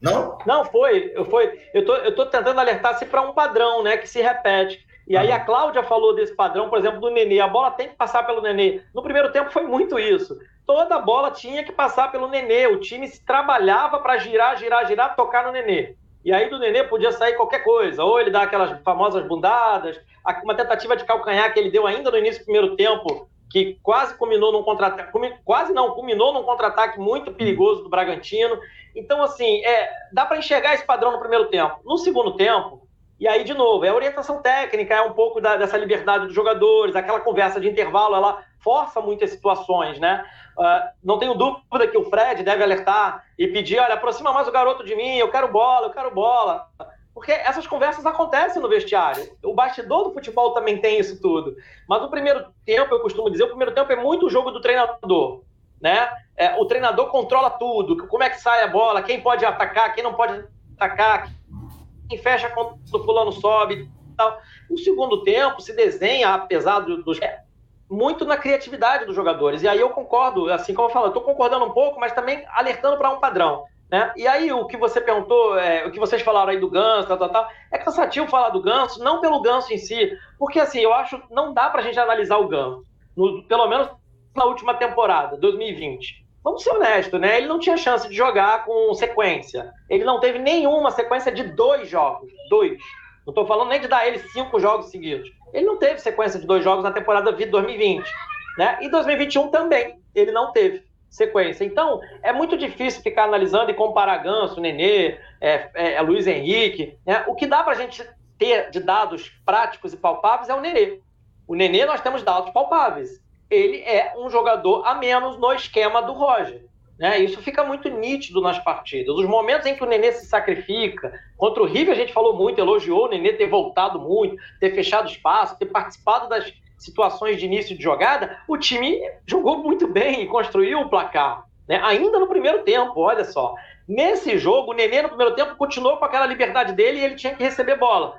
Não? Não, foi. Eu, foi, eu, tô, eu tô tentando alertar-se para um padrão né, que se repete. E aí a Cláudia falou desse padrão, por exemplo, do Nenê. A bola tem que passar pelo Nenê. No primeiro tempo foi muito isso. Toda bola tinha que passar pelo Nenê. O time se trabalhava para girar, girar, girar, tocar no Nenê. E aí do Nenê podia sair qualquer coisa. Ou ele dá aquelas famosas bundadas, uma tentativa de calcanhar que ele deu ainda no início do primeiro tempo, que quase culminou num contra-ataque, quase não, culminou num contra-ataque muito perigoso do Bragantino. Então, assim, é, dá para enxergar esse padrão no primeiro tempo. No segundo tempo, e aí, de novo, é orientação técnica, é um pouco da, dessa liberdade dos jogadores, aquela conversa de intervalo, ela força muitas situações, né? Uh, não tenho dúvida que o Fred deve alertar e pedir, olha, aproxima mais o garoto de mim, eu quero bola, eu quero bola. Porque essas conversas acontecem no vestiário. O bastidor do futebol também tem isso tudo. Mas o primeiro tempo, eu costumo dizer, o primeiro tempo é muito o jogo do treinador. Né? É, o treinador controla tudo, como é que sai a bola, quem pode atacar, quem não pode atacar, quem fecha quando o fulano sobe tal. No segundo tempo, se desenha, apesar dos. É, muito na criatividade dos jogadores. E aí eu concordo, assim como eu falo, eu estou concordando um pouco, mas também alertando para um padrão. Né? E aí o que você perguntou, é, o que vocês falaram aí do Ganso, tal, tal, tal, é cansativo falar do Ganso, não pelo Ganso em si, porque assim, eu acho não dá para a gente analisar o Ganso, no, pelo menos na última temporada, 2020 vamos ser honestos, né? Ele não tinha chance de jogar com sequência. Ele não teve nenhuma sequência de dois jogos. Dois. Não estou falando nem de dar ele cinco jogos seguidos. Ele não teve sequência de dois jogos na temporada de 2020. Né? E 2021 também. Ele não teve sequência. Então, é muito difícil ficar analisando e comparar Ganso, Nenê, é, é, é Luiz Henrique. Né? O que dá para a gente ter de dados práticos e palpáveis é o Nenê. O Nenê nós temos dados palpáveis ele é um jogador a menos no esquema do Roger. Né? Isso fica muito nítido nas partidas. Os momentos em que o Nenê se sacrifica, contra o River a gente falou muito, elogiou o Nenê ter voltado muito, ter fechado espaço, ter participado das situações de início de jogada, o time jogou muito bem e construiu o placar. Né? Ainda no primeiro tempo, olha só. Nesse jogo, o Nenê no primeiro tempo continuou com aquela liberdade dele e ele tinha que receber bola.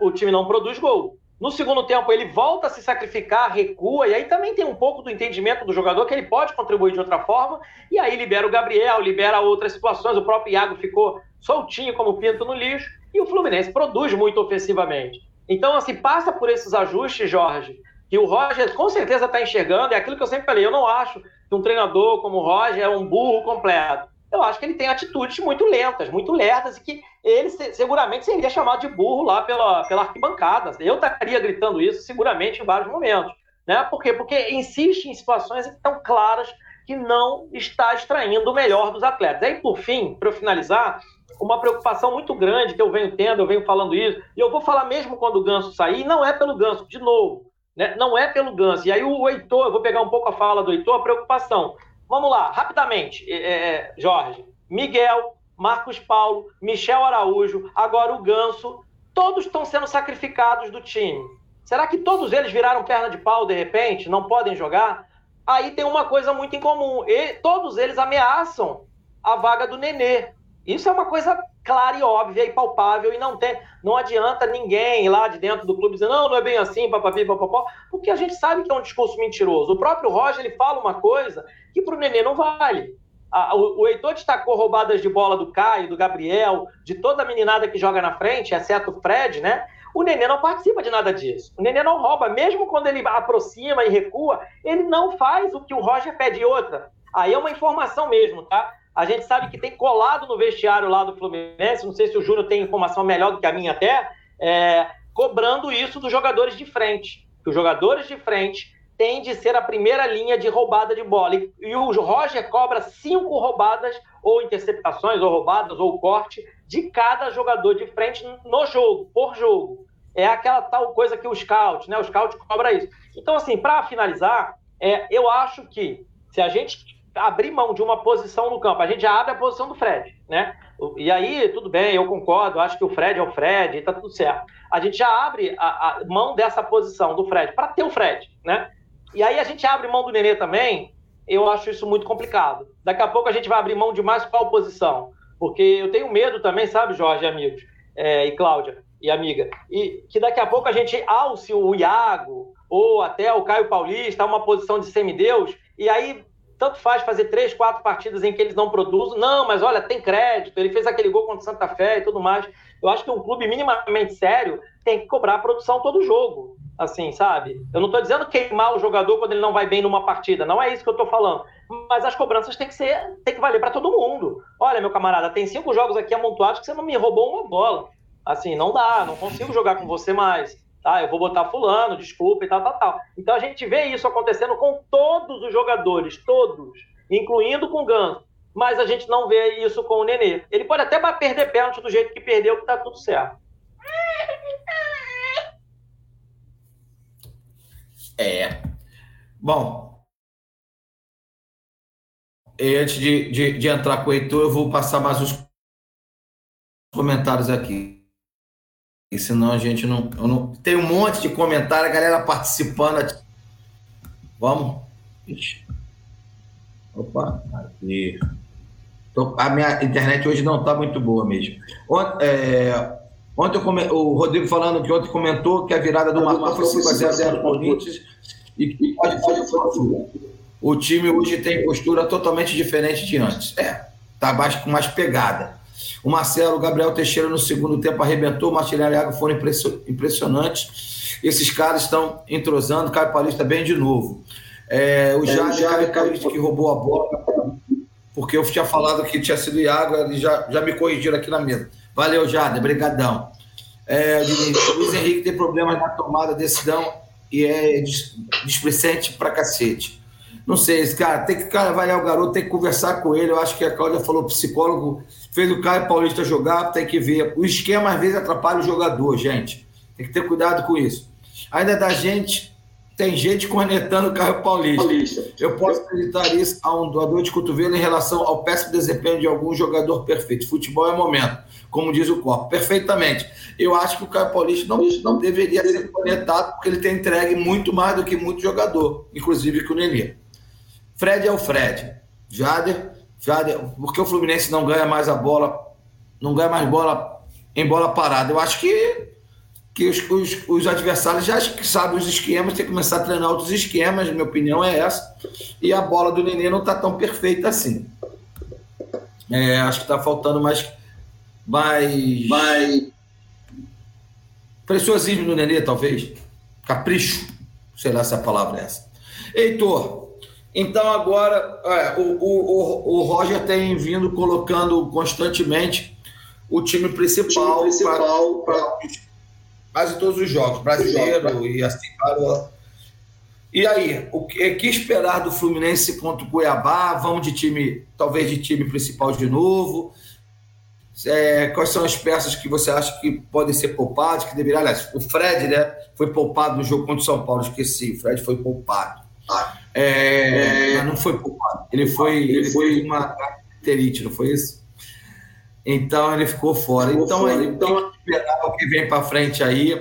O time não produz gol. No segundo tempo, ele volta a se sacrificar, recua, e aí também tem um pouco do entendimento do jogador que ele pode contribuir de outra forma, e aí libera o Gabriel, libera outras situações. O próprio Iago ficou soltinho como pinto no lixo, e o Fluminense produz muito ofensivamente. Então, assim, passa por esses ajustes, Jorge, que o Roger com certeza está enxergando, é aquilo que eu sempre falei. Eu não acho que um treinador como o Roger é um burro completo eu acho que ele tem atitudes muito lentas, muito lerdas, e que ele seguramente seria chamado de burro lá pela, pela arquibancada. Eu estaria gritando isso seguramente em vários momentos. Né? Por quê? Porque insiste em situações tão claras que não está extraindo o melhor dos atletas. Aí, por fim, para eu finalizar, uma preocupação muito grande que eu venho tendo, eu venho falando isso, e eu vou falar mesmo quando o Ganso sair, não é pelo Ganso, de novo, né? não é pelo Ganso. E aí o Heitor, eu vou pegar um pouco a fala do Heitor, a preocupação. Vamos lá, rapidamente, é, é, Jorge. Miguel, Marcos Paulo, Michel Araújo, agora o Ganso, todos estão sendo sacrificados do time. Será que todos eles viraram perna de pau de repente? Não podem jogar? Aí tem uma coisa muito em comum. E, todos eles ameaçam a vaga do Nenê. Isso é uma coisa clara e óbvia e palpável e não tem, não adianta ninguém lá de dentro do clube dizer não, não é bem assim, papapi, papapó, porque a gente sabe que é um discurso mentiroso. O próprio Roger ele fala uma coisa que para o Nenê não vale. o, o Heitor destacou roubadas de bola do Caio, do Gabriel, de toda a meninada que joga na frente, exceto o Fred, né? O Nenê não participa de nada disso. O Nenê não rouba. Mesmo quando ele aproxima e recua, ele não faz o que o Roger pede outra. Aí é uma informação mesmo, tá? A gente sabe que tem colado no vestiário lá do Fluminense, não sei se o Júnior tem informação melhor do que a minha até, é, cobrando isso dos jogadores de frente. Que os jogadores de frente têm de ser a primeira linha de roubada de bola. E, e o Roger cobra cinco roubadas, ou interceptações, ou roubadas, ou corte, de cada jogador de frente no jogo, por jogo. É aquela tal coisa que o scout, né? O scout cobra isso. Então, assim, para finalizar, é, eu acho que se a gente abrir mão de uma posição no campo. A gente já abre a posição do Fred, né? E aí, tudo bem, eu concordo, acho que o Fred é o Fred, tá tudo certo. A gente já abre a, a mão dessa posição do Fred para ter o Fred, né? E aí a gente abre mão do Nenê também, eu acho isso muito complicado. Daqui a pouco a gente vai abrir mão de mais qual posição? Porque eu tenho medo também, sabe, Jorge, amigos, é, e Cláudia, e amiga, e que daqui a pouco a gente alce o Iago, ou até o Caio Paulista, uma posição de semideus, e aí tanto faz fazer três, quatro partidas em que eles não produzem. Não, mas olha, tem crédito, ele fez aquele gol contra Santa Fé e tudo mais. Eu acho que um clube minimamente sério tem que cobrar a produção todo jogo. Assim, sabe? Eu não estou dizendo queimar o jogador quando ele não vai bem numa partida, não é isso que eu estou falando. Mas as cobranças têm que ser, tem que valer para todo mundo. Olha, meu camarada, tem cinco jogos aqui amontoados que você não me roubou uma bola. Assim, não dá, não consigo jogar com você mais tá? Eu vou botar fulano, desculpa e tal, tal, tal. Então a gente vê isso acontecendo com todos os jogadores, todos, incluindo com o Ganso. Mas a gente não vê isso com o Nenê. Ele pode até perder pênalti do jeito que perdeu, que tá tudo certo. É. Bom. E antes de, de, de entrar com o Heitor, eu vou passar mais uns comentários aqui. E senão a gente não, não. Tem um monte de comentário, a galera participando. Vamos. Opa, aqui. A minha internet hoje não está muito boa mesmo. Ontem, é, ontem come... o Rodrigo falando que ontem comentou que a virada do Marcão foi 5x0 para o Corinthians e pode, pode O time hoje tem postura totalmente diferente de antes. É, tá com mais pegada. O Marcelo, o Gabriel Teixeira no segundo tempo arrebentou, o Martinelli e Iago foram impressionantes. Esses caras estão entrosando, Caio Paulista bem de novo. É, o Jade, é, Caio Paulista que roubou a bola, porque eu tinha falado que tinha sido Iago, eles já, já me corrigiram aqui na mesa. Valeu, Jade, brigadão. É, o Luiz Henrique tem problemas na tomada de decisão e é displicente pra cacete. Não sei, esse cara tem que avaliar o garoto, tem que conversar com ele. Eu acho que a Cláudia falou, psicólogo fez o Caio Paulista jogar, tem que ver. O esquema às vezes atrapalha o jogador, gente. Tem que ter cuidado com isso. Ainda da gente, tem gente cornetando o Caio Paulista. Paulista. Eu posso acreditar isso a um doador de cotovelo em relação ao péssimo desempenho de algum jogador perfeito. Futebol é momento, como diz o corpo. Perfeitamente. Eu acho que o Caio Paulista não, não deveria ser cornetado, porque ele tem entregue muito mais do que muito jogador, inclusive que o Nenê. Fred é o Fred. Jader, Jader, porque o Fluminense não ganha mais a bola, não ganha mais bola em bola parada. Eu acho que, que os, os, os adversários já sabem os esquemas, tem que começar a treinar outros esquemas, minha opinião é essa. E a bola do Nenê não está tão perfeita assim. É, acho que está faltando mais, mais, mais preciosismo no Nenê, talvez. Capricho. Sei lá se a palavra é essa. Heitor, então agora é, o, o, o Roger tem vindo colocando constantemente o time principal, principal para quase todos os jogos, brasileiro e assim. Para... E aí, o que, que, esperar do Fluminense contra o Cuiabá? Vamos de time, talvez de time principal de novo? É, quais são as peças que você acha que podem ser poupadas? Que deveria, aliás, o Fred, né, foi poupado no jogo contra o São Paulo, esqueci. O Fred foi poupado. Ah. É, não foi poupado. Ele foi, ele foi uma terite, não foi isso? Então ele ficou fora. Ficou então, fora. então esperar o que vem para frente aí.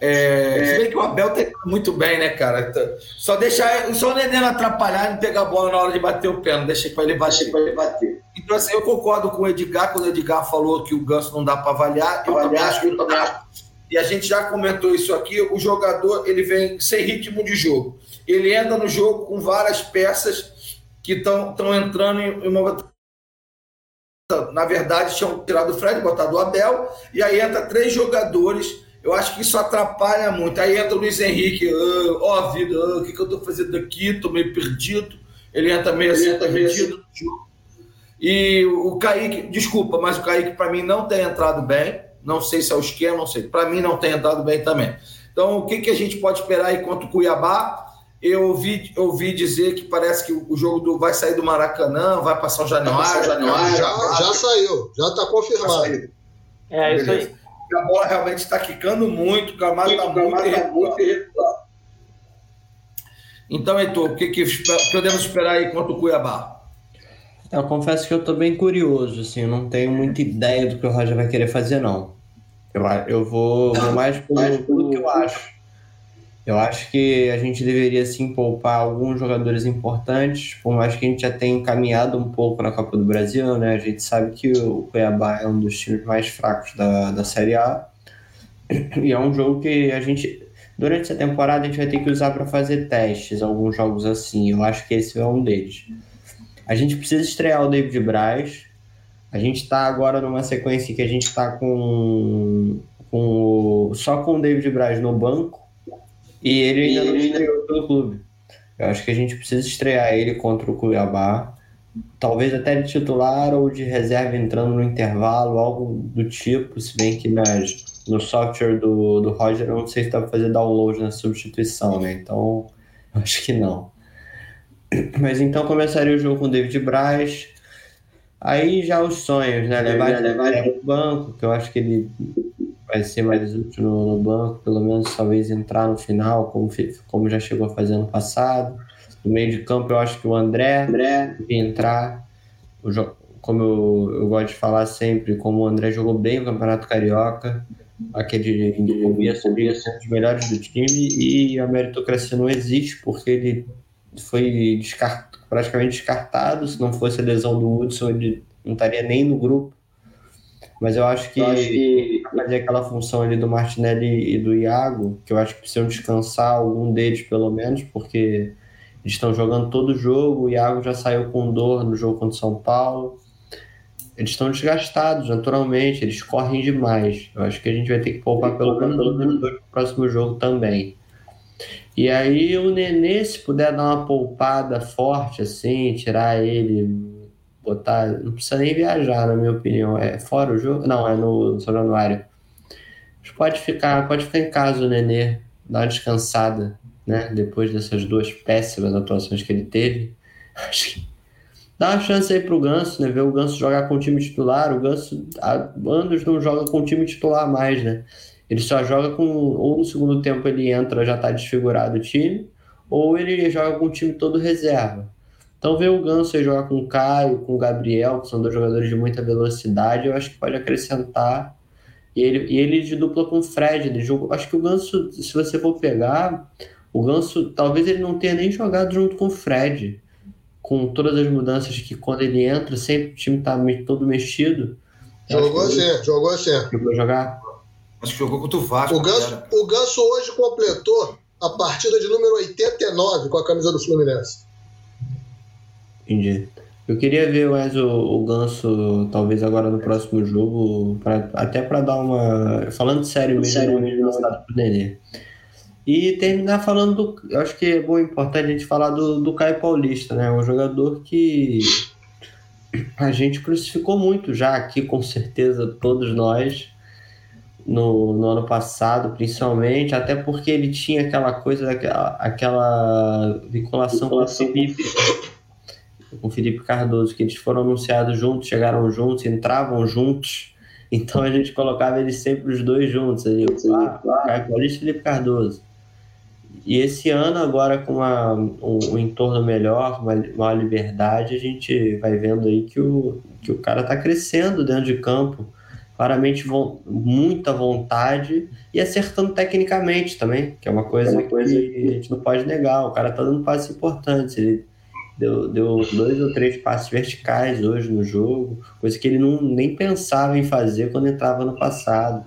É, é. Se bem que o Abel tá muito bem, né, cara? Só deixar só o Nenê atrapalhar e pegar a bola na hora de bater o pé, não deixa para ele bater. Ele bater. Então, assim, eu concordo com o Edgar, quando o Edgar falou que o Ganso não dá para avaliar, eu também acho que também acho. E a gente já comentou isso aqui, o jogador ele vem sem ritmo de jogo. Ele entra no jogo com várias peças que estão entrando em uma na verdade, tinham tirado o Fred, botado o Abel, e aí entra três jogadores. Eu acho que isso atrapalha muito. Aí entra o Luiz Henrique, ah, ó, oh, vida, oh, o que, que eu estou fazendo aqui? Estou meio perdido. Ele entra meio assim, está perdido jogo. E o Kaique, desculpa, mas o Kaique para mim não tem entrado bem. Não sei se é o esquema, não sei. Para mim não tem entrado bem também. Então, o que, que a gente pode esperar aí contra o Cuiabá? Eu ouvi, ouvi dizer que parece que o jogo do, vai sair do Maracanã, vai passar o Januário. Januário já, já, já saiu, já está confirmado. É, isso aí. A bola realmente está quicando muito, o Camaro está muito irregular. Então, Heitor, o que, que podemos esperar aí contra o Cuiabá? Eu confesso que eu estou bem curioso, assim, eu não tenho muita ideia do que o Roger vai querer fazer, não. Eu, eu vou, vou mais pelo, pelo que eu acho. Eu acho que a gente deveria sim poupar alguns jogadores importantes, por mais que a gente já tenha encaminhado um pouco na Copa do Brasil, né? A gente sabe que o Cuiabá é um dos times mais fracos da, da Série A. E é um jogo que a gente, durante essa temporada, a gente vai ter que usar para fazer testes, alguns jogos assim. Eu acho que esse é um deles. A gente precisa estrear o David Braz. A gente está agora numa sequência que a gente está com, com só com o David Braz no banco e ele ainda não estreou pelo clube. Eu acho que a gente precisa estrear ele contra o Cuiabá. Talvez até de titular ou de reserva entrando no intervalo, algo do tipo, se bem que nas, no software do, do Roger eu não sei se dá para fazer download na substituição, né? Então, acho que não. Mas então começaria o jogo com o David Braz. Aí já os sonhos, né? Levar, levar ele o banco, que eu acho que ele vai ser mais útil no, no, banco, pelo menos talvez entrar no final, como, como já chegou a fazer ano passado. No meio de campo, eu acho que o André, André entrar. O, como eu, eu gosto de falar sempre, como o André jogou bem o Campeonato Carioca, aquele de começo, ser um dos melhores do time, e a meritocracia não existe, porque ele foi descart... praticamente descartado. Se não fosse a lesão do Hudson, ele não estaria nem no grupo. Mas eu acho que, eu acho que... fazer aquela função ali do Martinelli e do Iago, que eu acho que precisam descansar algum deles pelo menos, porque eles estão jogando todo o jogo. O Iago já saiu com dor no jogo contra o São Paulo. Eles estão desgastados, naturalmente, eles correm demais. Eu acho que a gente vai ter que poupar pelo menos dois para o próximo jogo também. E aí o Nenê, se puder dar uma poupada forte assim, tirar ele, botar. Não precisa nem viajar, na minha opinião. É fora o jogo? Não, é no São Januário. Mas pode ficar, pode ficar em casa o Nenê, dar uma descansada, né? Depois dessas duas péssimas atuações que ele teve. Acho que dá uma chance aí pro Ganso, né? Ver o Ganso jogar com o time titular. O Ganso há anos não joga com o time titular mais, né? Ele só joga com. Ou no segundo tempo ele entra, já está desfigurado o time, ou ele joga com o time todo reserva. Então ver o Ganso aí jogar com o Caio, com o Gabriel, que são dois jogadores de muita velocidade, eu acho que pode acrescentar. E ele, e ele de dupla com o Fred. Ele jogou, acho que o Ganso, se você for pegar, o Ganso talvez ele não tenha nem jogado junto com o Fred. Com todas as mudanças que quando ele entra, sempre o time está todo mexido. Jogou assim, jogou assim. Jogou jogar? Acho que jogou contra o Vasco. O Ganso, o Ganso hoje completou a partida de número 89 com a camisa do Fluminense. Entendi. Eu queria ver mais o, o Ganso, talvez agora no próximo jogo, pra, até para dar uma. Falando sério mesmo, sério mesmo pro Nenê. E terminar falando do. Eu acho que é bom importante a gente falar do, do Caio Paulista, né? Um jogador que a gente crucificou muito já aqui, com certeza, todos nós no, no ano passado, principalmente, até porque ele tinha aquela coisa, aquela, aquela vinculação com o Felipe, com o Felipe Cardoso, que eles foram anunciados juntos, chegaram juntos, entravam juntos, então a gente colocava eles sempre os dois juntos, ali, ah, Caio Paulista e Felipe Cardoso. E esse ano, agora com uma, um, um entorno melhor, uma, uma liberdade, a gente vai vendo aí que o, que o cara está crescendo dentro de campo claramente muita vontade e acertando tecnicamente também, que é uma coisa, é uma coisa que a gente não pode negar. O cara tá dando passos importantes. Ele Deu, deu dois ou três passes verticais hoje no jogo, coisa que ele não, nem pensava em fazer quando entrava no passado.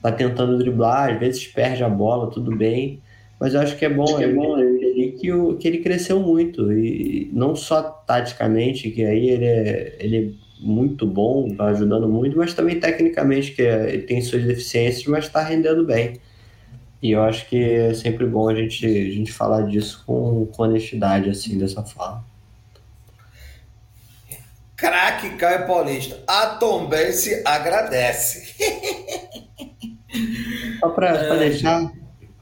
Tá tentando driblar, às vezes perde a bola, tudo bem, mas eu acho que é bom, que é bom ele, que, o, que ele cresceu muito, e não só taticamente, que aí ele é, ele é muito bom, tá ajudando muito, mas também tecnicamente, que é, ele tem suas deficiências, mas está rendendo bem. E eu acho que é sempre bom a gente, a gente falar disso com, com honestidade, assim, dessa forma. Craque Caio Paulista. A Tombense agradece. Só para é... deixar,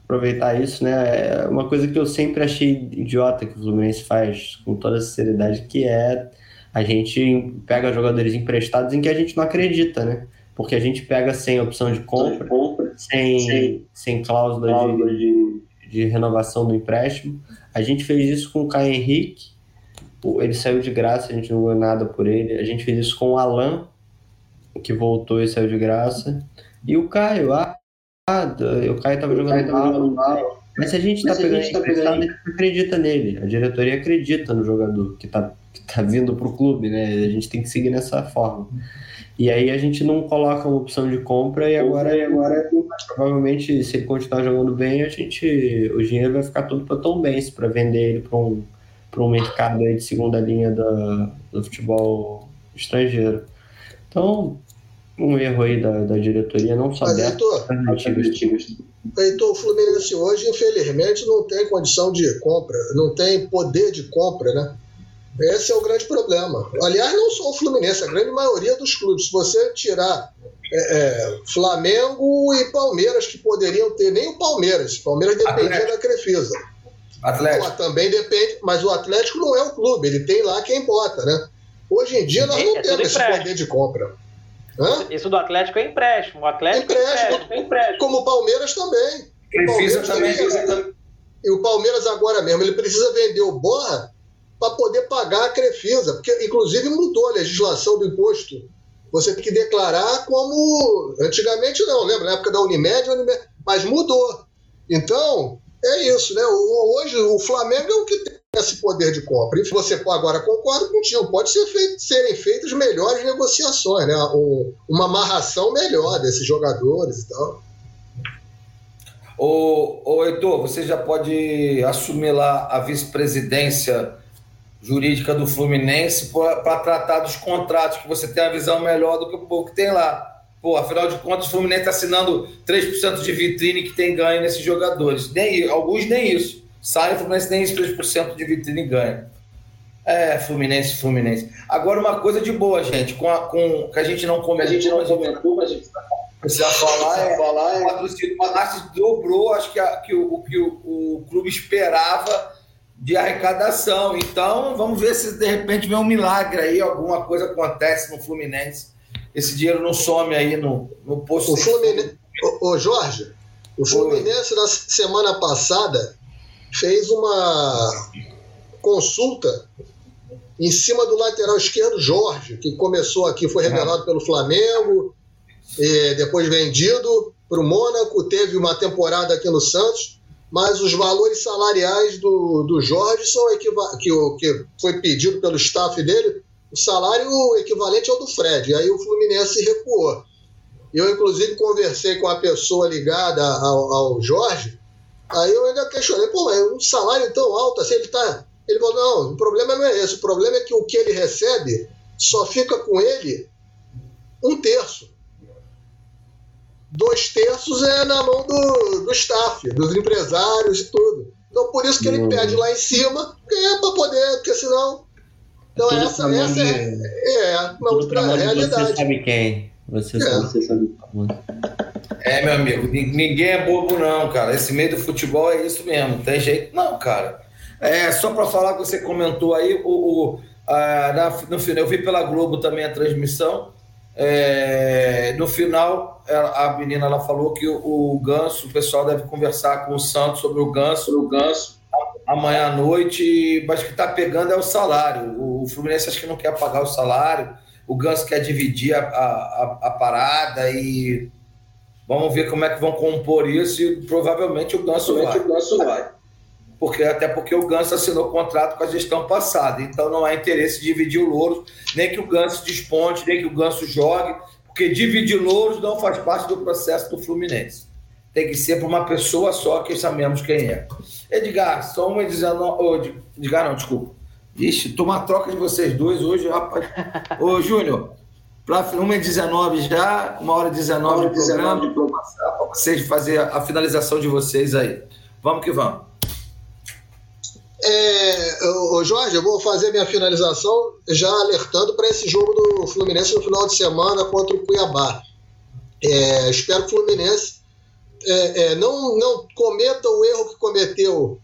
aproveitar isso, né? É uma coisa que eu sempre achei idiota que o Fluminense faz com toda sinceridade, que é a gente pega jogadores emprestados em que a gente não acredita, né? Porque a gente pega sem opção de compra, sem, sem, sem cláusula, cláusula de, de, de, renovação do empréstimo. A gente fez isso com o Caio Henrique, ele saiu de graça, a gente não ganhou nada por ele. A gente fez isso com o Alan, que voltou e saiu de graça. E o Caio, ah, o Caio estava jogando, mal, mal. Mas se a gente está pegando tá emprestado, gente acredita nele. A diretoria acredita no jogador que está que tá vindo para o clube, né? A gente tem que seguir nessa forma. E aí a gente não coloca uma opção de compra e agora, e agora provavelmente, se ele continuar jogando bem, a gente, o dinheiro vai ficar todo para Tom Benz para vender ele para um, um mercado de segunda linha da, do futebol estrangeiro. Então, um erro aí da, da diretoria, não só dessa, Heitor, o Fluminense hoje, infelizmente, não tem condição de compra, não tem poder de compra, né? Esse é o grande problema. Aliás, não só o Fluminense, a grande maioria dos clubes. Se você tirar é, é, Flamengo e Palmeiras, que poderiam ter, nem o Palmeiras. O Palmeiras dependia Atlético. da Crefisa. Atlético. também depende, mas o Atlético não é o clube, ele tem lá quem bota, né? Hoje em dia nós não é temos esse poder de compra. Hã? Isso do Atlético é empréstimo. O Atlético empréstimo, é empréstimo, é empréstimo. Como o Palmeiras também. Crefisa também. também. E o Palmeiras agora mesmo, ele precisa vender o Borra para poder pagar a Crefisa, porque inclusive mudou a legislação do imposto. Você tem que declarar como. Antigamente não, lembra? Na época da Unimed, Unimed mas mudou. Então, é isso, né? Hoje o Flamengo é o que tem esse poder de compra. E você agora concordo contigo, pode ser feito, serem feitas melhores negociações, né? uma amarração melhor desses jogadores e tal. Ô, ô Heitor, você já pode assumir lá a vice-presidência jurídica do Fluminense para tratar dos contratos, que você tem a visão melhor do que o povo que tem lá. Pô, afinal de contas, o Fluminense está assinando 3% de vitrine que tem ganho nesses jogadores. Nem, alguns nem isso. Sai o Fluminense nem isso, 3% de vitrine ganha. É, Fluminense, Fluminense. Agora, uma coisa de boa, gente, com, a, com que a gente não comentou, a gente não comentou, mas a gente precisa falar, é, falar é... o patrocínio do dobrou, acho que, a, que, o, que o, o clube esperava de arrecadação. Então, vamos ver se de repente vem um milagre aí, alguma coisa acontece no Fluminense. Esse dinheiro não some aí no, no posto. O Fluminense, ô, ô Jorge, o Fluminense na semana passada fez uma consulta em cima do lateral esquerdo Jorge, que começou aqui, foi revelado pelo Flamengo, depois vendido para o Mônaco, teve uma temporada aqui no Santos mas os valores salariais do, do Jorge são equivalentes, que, que foi pedido pelo staff dele, o salário equivalente ao do Fred. E aí o Fluminense recuou. Eu, inclusive, conversei com a pessoa ligada ao, ao Jorge, aí eu ainda questionei, pô, é um salário tão alto assim, ele tá. Ele falou, não, o problema não é esse, o problema é que o que ele recebe só fica com ele um terço dois terços é na mão do, do staff, dos empresários e tudo. Então por isso que ele uhum. pede lá em cima, é para poder, porque senão. Então tudo essa, essa é, é uma outra realidade. Você sabe quem? Você, é. sabe, você sabe. É, meu amigo, ninguém é bobo, não, cara. Esse meio do futebol é isso mesmo, não tem jeito, não, cara. É, só para falar que você comentou aí, o, o a, na, no final, eu vi pela Globo também a transmissão. É, no final, a menina ela falou que o, o, Ganso, o pessoal deve conversar com o Santos sobre o Ganso, o Ganso amanhã à noite, mas o que está pegando é o salário. O Fluminense acho que não quer pagar o salário, o Ganso quer dividir a, a, a parada e vamos ver como é que vão compor isso e provavelmente o Ganso vai. O Ganso vai. Porque até porque o Ganso assinou contrato com a gestão passada, então não há interesse de dividir o louro, nem que o Ganso desponte, nem que o Ganso jogue, porque dividir louros não faz parte do processo do Fluminense. Tem que ser para uma pessoa só que sabemos quem é. Edgar, só uma 19. Oh, Edgar, não, desculpa. Ixi, tô uma troca de vocês dois hoje, rapaz. Ô, Júnior, para uma e 19 já, uma hora e 19 de programa, para vocês fazer a finalização de vocês aí. Vamos que vamos. É, Jorge, eu vou fazer minha finalização já alertando para esse jogo do Fluminense no final de semana contra o Cuiabá. É, espero que o Fluminense é, é, não, não cometa o erro que cometeu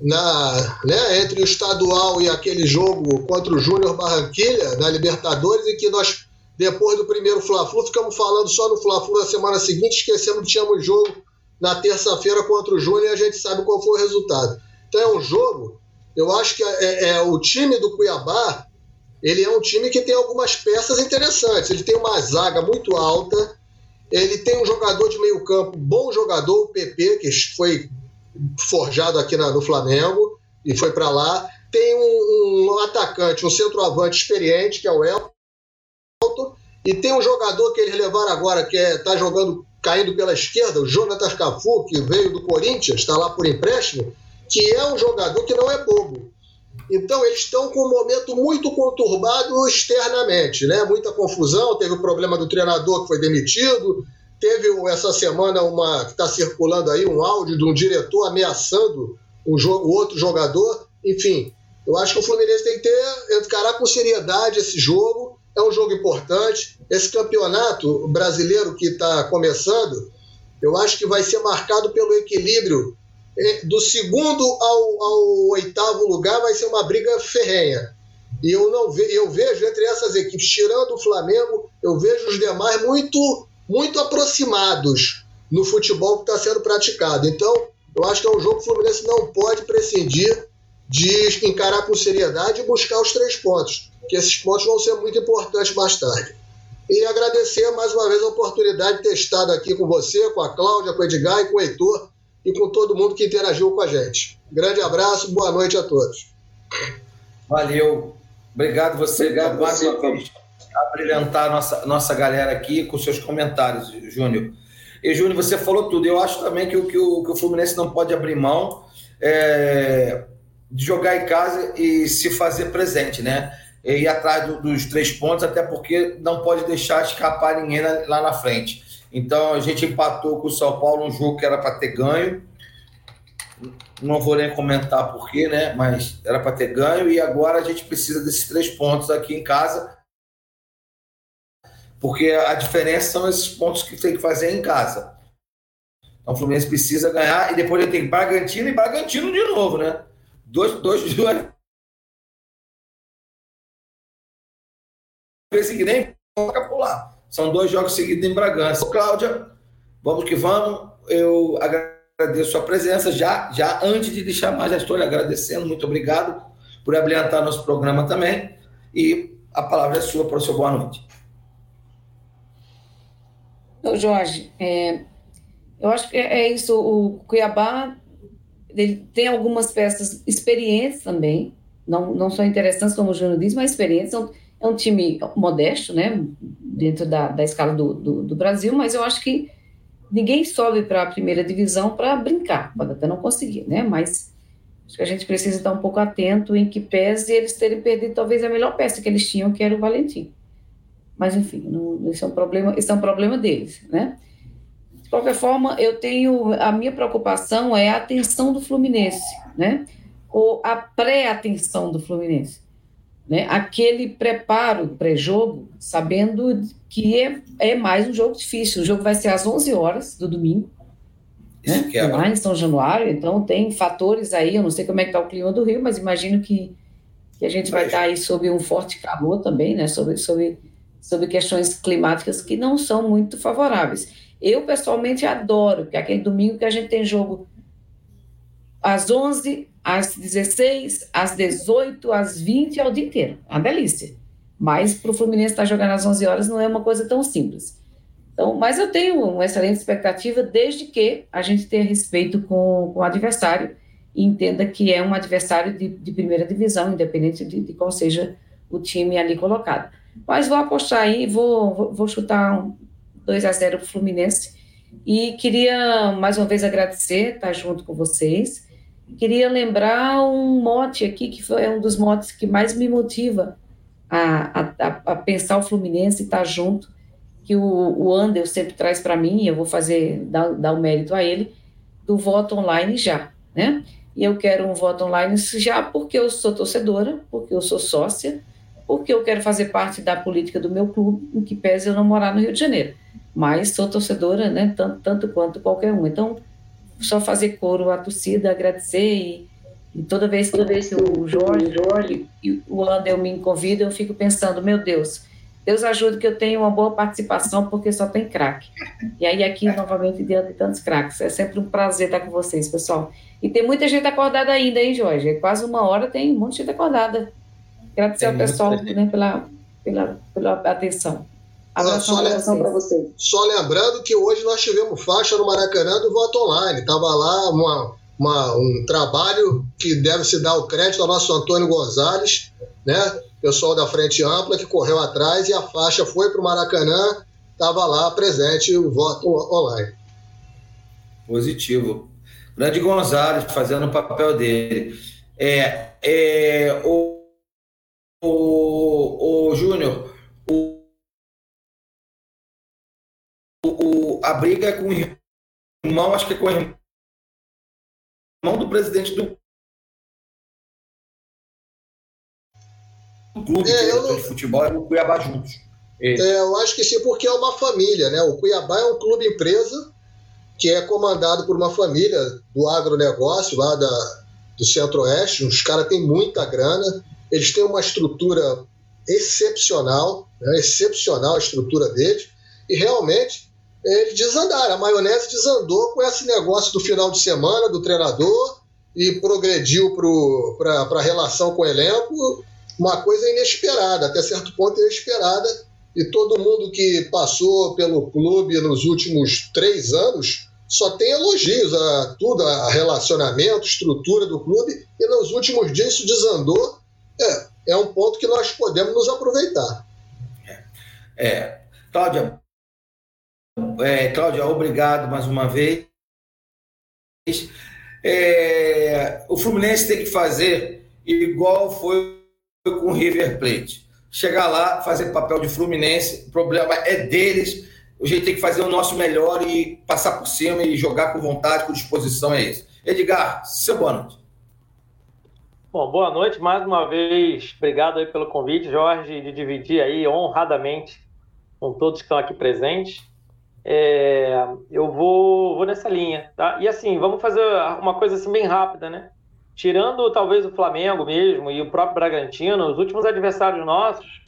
na, né, entre o estadual e aquele jogo contra o Júnior Barranquilha, na Libertadores, em que nós, depois do primeiro Fla-Flu, ficamos falando só no Fla-Flu na semana seguinte, esquecemos que tínhamos jogo na terça-feira contra o Júnior e a gente sabe qual foi o resultado. Então é um jogo, eu acho que é, é, o time do Cuiabá, ele é um time que tem algumas peças interessantes. Ele tem uma zaga muito alta, ele tem um jogador de meio campo, bom jogador, o PP, que foi forjado aqui na, no Flamengo e foi para lá. Tem um, um, atacante, um centroavante experiente, que é o Elton. E tem um jogador que eles levaram agora, que está é, tá jogando, caindo pela esquerda, o Jonathan Cafu, que veio do Corinthians, está lá por empréstimo, que é um jogador que não é bobo. Então, eles estão com um momento muito conturbado externamente, né? Muita confusão. Teve o problema do treinador que foi demitido. Teve essa semana uma que está circulando aí um áudio de um diretor ameaçando o, outro jogador. Enfim, eu acho que o Fluminense tem que ter, encarar com seriedade esse jogo. É um jogo importante. Esse campeonato brasileiro que está começando, eu acho que vai ser marcado pelo equilíbrio do segundo ao, ao, oitavo lugar vai ser uma briga ferrenha. E eu não ve, eu vejo entre essas equipes, tirando o Flamengo, eu vejo os demais muito, muito aproximados no futebol que está sendo praticado. Então, eu acho que é um jogo que o Fluminense não pode prescindir de encarar com seriedade e buscar os três pontos, que esses pontos vão ser muito importantes mais tarde. E agradecer mais uma vez a oportunidade de ter estado aqui com você, com a Cláudia, com o Edgar e com o Heitor e com todo mundo que interagiu com a gente. Grande abraço, boa noite a todos. Valeu. Obrigado você, Obrigado mais você, a brilhantar nossa, nossa galera aqui com seus comentários, Júnior. E, Júnior, você falou tudo. Eu acho também que, que, o, que o Fluminense não pode abrir mão é, de jogar em casa e se fazer presente, né? E ir atrás do, dos três pontos, até porque não pode deixar escapar ninguém lá na frente. Então a gente empatou com o São Paulo um jogo que era para ter ganho. Não vou nem comentar porquê, né? Mas era para ter ganho e agora a gente precisa desses três pontos aqui em casa. Porque a diferença são esses pontos que tem que fazer em casa. Então o Fluminense precisa ganhar e depois ele tem Bragantino e Bragantino de novo, né? Dois, dois, dois. Esse que nem lá. São dois jogos seguidos em Bragança. Cláudia, vamos que vamos. Eu agradeço a presença já, já antes de deixar mais a história, agradecendo, muito obrigado por abrilhantar nosso programa também. E a palavra é sua para o seu boa noite. Jorge, é, eu acho que é, isso. O Cuiabá tem algumas peças experientes também, não, não só interessantes, como o Júnior diz, mas experientes. Então, é um time modesto, né, dentro da, da escala do, do, do Brasil, mas eu acho que ninguém sobe para a primeira divisão para brincar, pode até não conseguir, né, mas acho que a gente precisa estar um pouco atento em que pese eles terem perdido talvez a melhor peça que eles tinham, que era o Valentim. Mas, enfim, não, isso, é um problema, isso é um problema deles, né. De qualquer forma, eu tenho, a minha preocupação é a atenção do Fluminense, né, ou a pré-atenção do Fluminense né, aquele preparo pré-jogo, sabendo que é, é mais um jogo difícil. O jogo vai ser às 11 horas do domingo, né, é lá em São Januário, então tem fatores aí, eu não sei como é que está o clima do Rio, mas imagino que, que a gente vai estar tá aí sob um forte calor também, né, sobre, sobre, sobre questões climáticas que não são muito favoráveis. Eu, pessoalmente, adoro, que é aquele domingo que a gente tem jogo às 11, às 16, às 18, às 20, é o dia inteiro. É uma delícia. Mas para o Fluminense estar tá jogando às 11 horas não é uma coisa tão simples. Então, mas eu tenho uma excelente expectativa desde que a gente tenha respeito com, com o adversário e entenda que é um adversário de, de primeira divisão, independente de, de, qual seja o time ali colocado. Mas vou apostar aí, vou, vou, chutar um 2 a 0 para o Fluminense. E queria mais uma vez agradecer estar junto com vocês. Queria lembrar um mote aqui, que foi um dos motes que mais me motiva a, a, a pensar o Fluminense e estar junto, que o, o Andel sempre traz para mim, eu vou fazer, dar, dar o mérito a ele, do voto online já, né? E eu quero um voto online já porque eu sou torcedora, porque eu sou sócia, porque eu quero fazer parte da política do meu clube, em que pese eu não morar no Rio de Janeiro. Mas sou torcedora, né, tanto, tanto quanto qualquer um. Então, só fazer coro à torcida, agradecer e, e toda vez que, toda vez que o Jorge, Jorge e o Andel me convidam, eu fico pensando, meu Deus, Deus ajude que eu tenha uma boa participação, porque só tem craque. E aí, aqui, novamente, diante de tantos craques. É sempre um prazer estar com vocês, pessoal. E tem muita gente acordada ainda, hein, Jorge? É quase uma hora tem um monte de gente acordada. Agradecer ao pessoal né, pela, pela, pela atenção. Abração para vocês. Só lembrando que hoje nós tivemos faixa no Maracanã do voto online. Estava lá uma, uma, um trabalho que deve se dar o crédito ao nosso Antônio Gonzalez, né? pessoal da Frente Ampla que correu atrás e a faixa foi para o Maracanã, estava lá presente o voto online. Positivo. Grande Gonzalez fazendo o papel dele. É, é, o, o, o Júnior, o, a briga é com o irmão, acho que é com o irmão do presidente do clube é, não... de futebol é o Cuiabá juntos. É, eu acho que sim, porque é uma família, né? O Cuiabá é um clube empresa que é comandado por uma família do agronegócio lá da, do Centro-Oeste. Os caras têm muita grana, eles têm uma estrutura excepcional, né? excepcional a estrutura deles, e realmente eles desandaram. A maionese desandou com esse negócio do final de semana do treinador e progrediu para a relação com o elenco, uma coisa inesperada, até certo ponto inesperada, e todo mundo que passou pelo clube nos últimos três anos só tem elogios a tudo, a relacionamento, estrutura do clube, e nos últimos dias isso desandou. É, é um ponto que nós podemos nos aproveitar. É. é. É, Cláudia, obrigado mais uma vez. É, o Fluminense tem que fazer igual foi com o River Plate. Chegar lá, fazer papel de Fluminense, o problema é deles a gente tem que fazer o nosso melhor e passar por cima e jogar com vontade, com disposição, é isso. Edgar, seu boa noite. Bom, boa noite mais uma vez. Obrigado aí pelo convite, Jorge, de dividir aí honradamente com todos que estão aqui presentes. É, eu vou, vou nessa linha, tá? E assim, vamos fazer uma coisa assim bem rápida, né? Tirando talvez o Flamengo mesmo e o próprio Bragantino, os últimos adversários nossos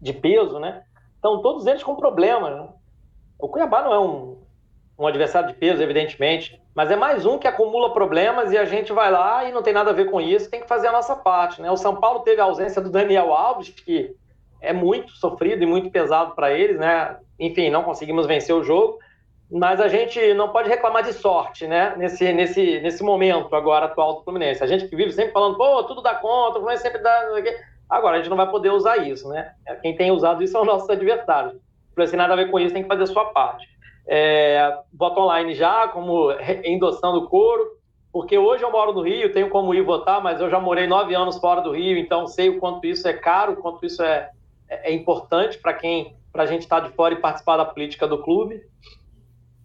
de peso, né? Estão todos eles com problemas, né? O Cuiabá não é um, um adversário de peso, evidentemente, mas é mais um que acumula problemas e a gente vai lá e não tem nada a ver com isso, tem que fazer a nossa parte. Né? O São Paulo teve a ausência do Daniel Alves, que é muito sofrido e muito pesado para eles, né? Enfim, não conseguimos vencer o jogo, mas a gente não pode reclamar de sorte, né? Nesse, nesse, nesse momento agora atual do Fluminense. A gente que vive sempre falando, pô, tudo dá conta, o Fluminense sempre dá. Agora a gente não vai poder usar isso, né? Quem tem usado isso são os nossos adversários. Não tem nada a ver com isso, tem que fazer a sua parte. É, voto online já, como endossando o coro, porque hoje eu moro no Rio, tenho como ir votar, mas eu já morei nove anos fora do Rio, então sei o quanto isso é caro, o quanto isso é, é, é importante para quem, para a gente estar tá de fora e participar da política do clube.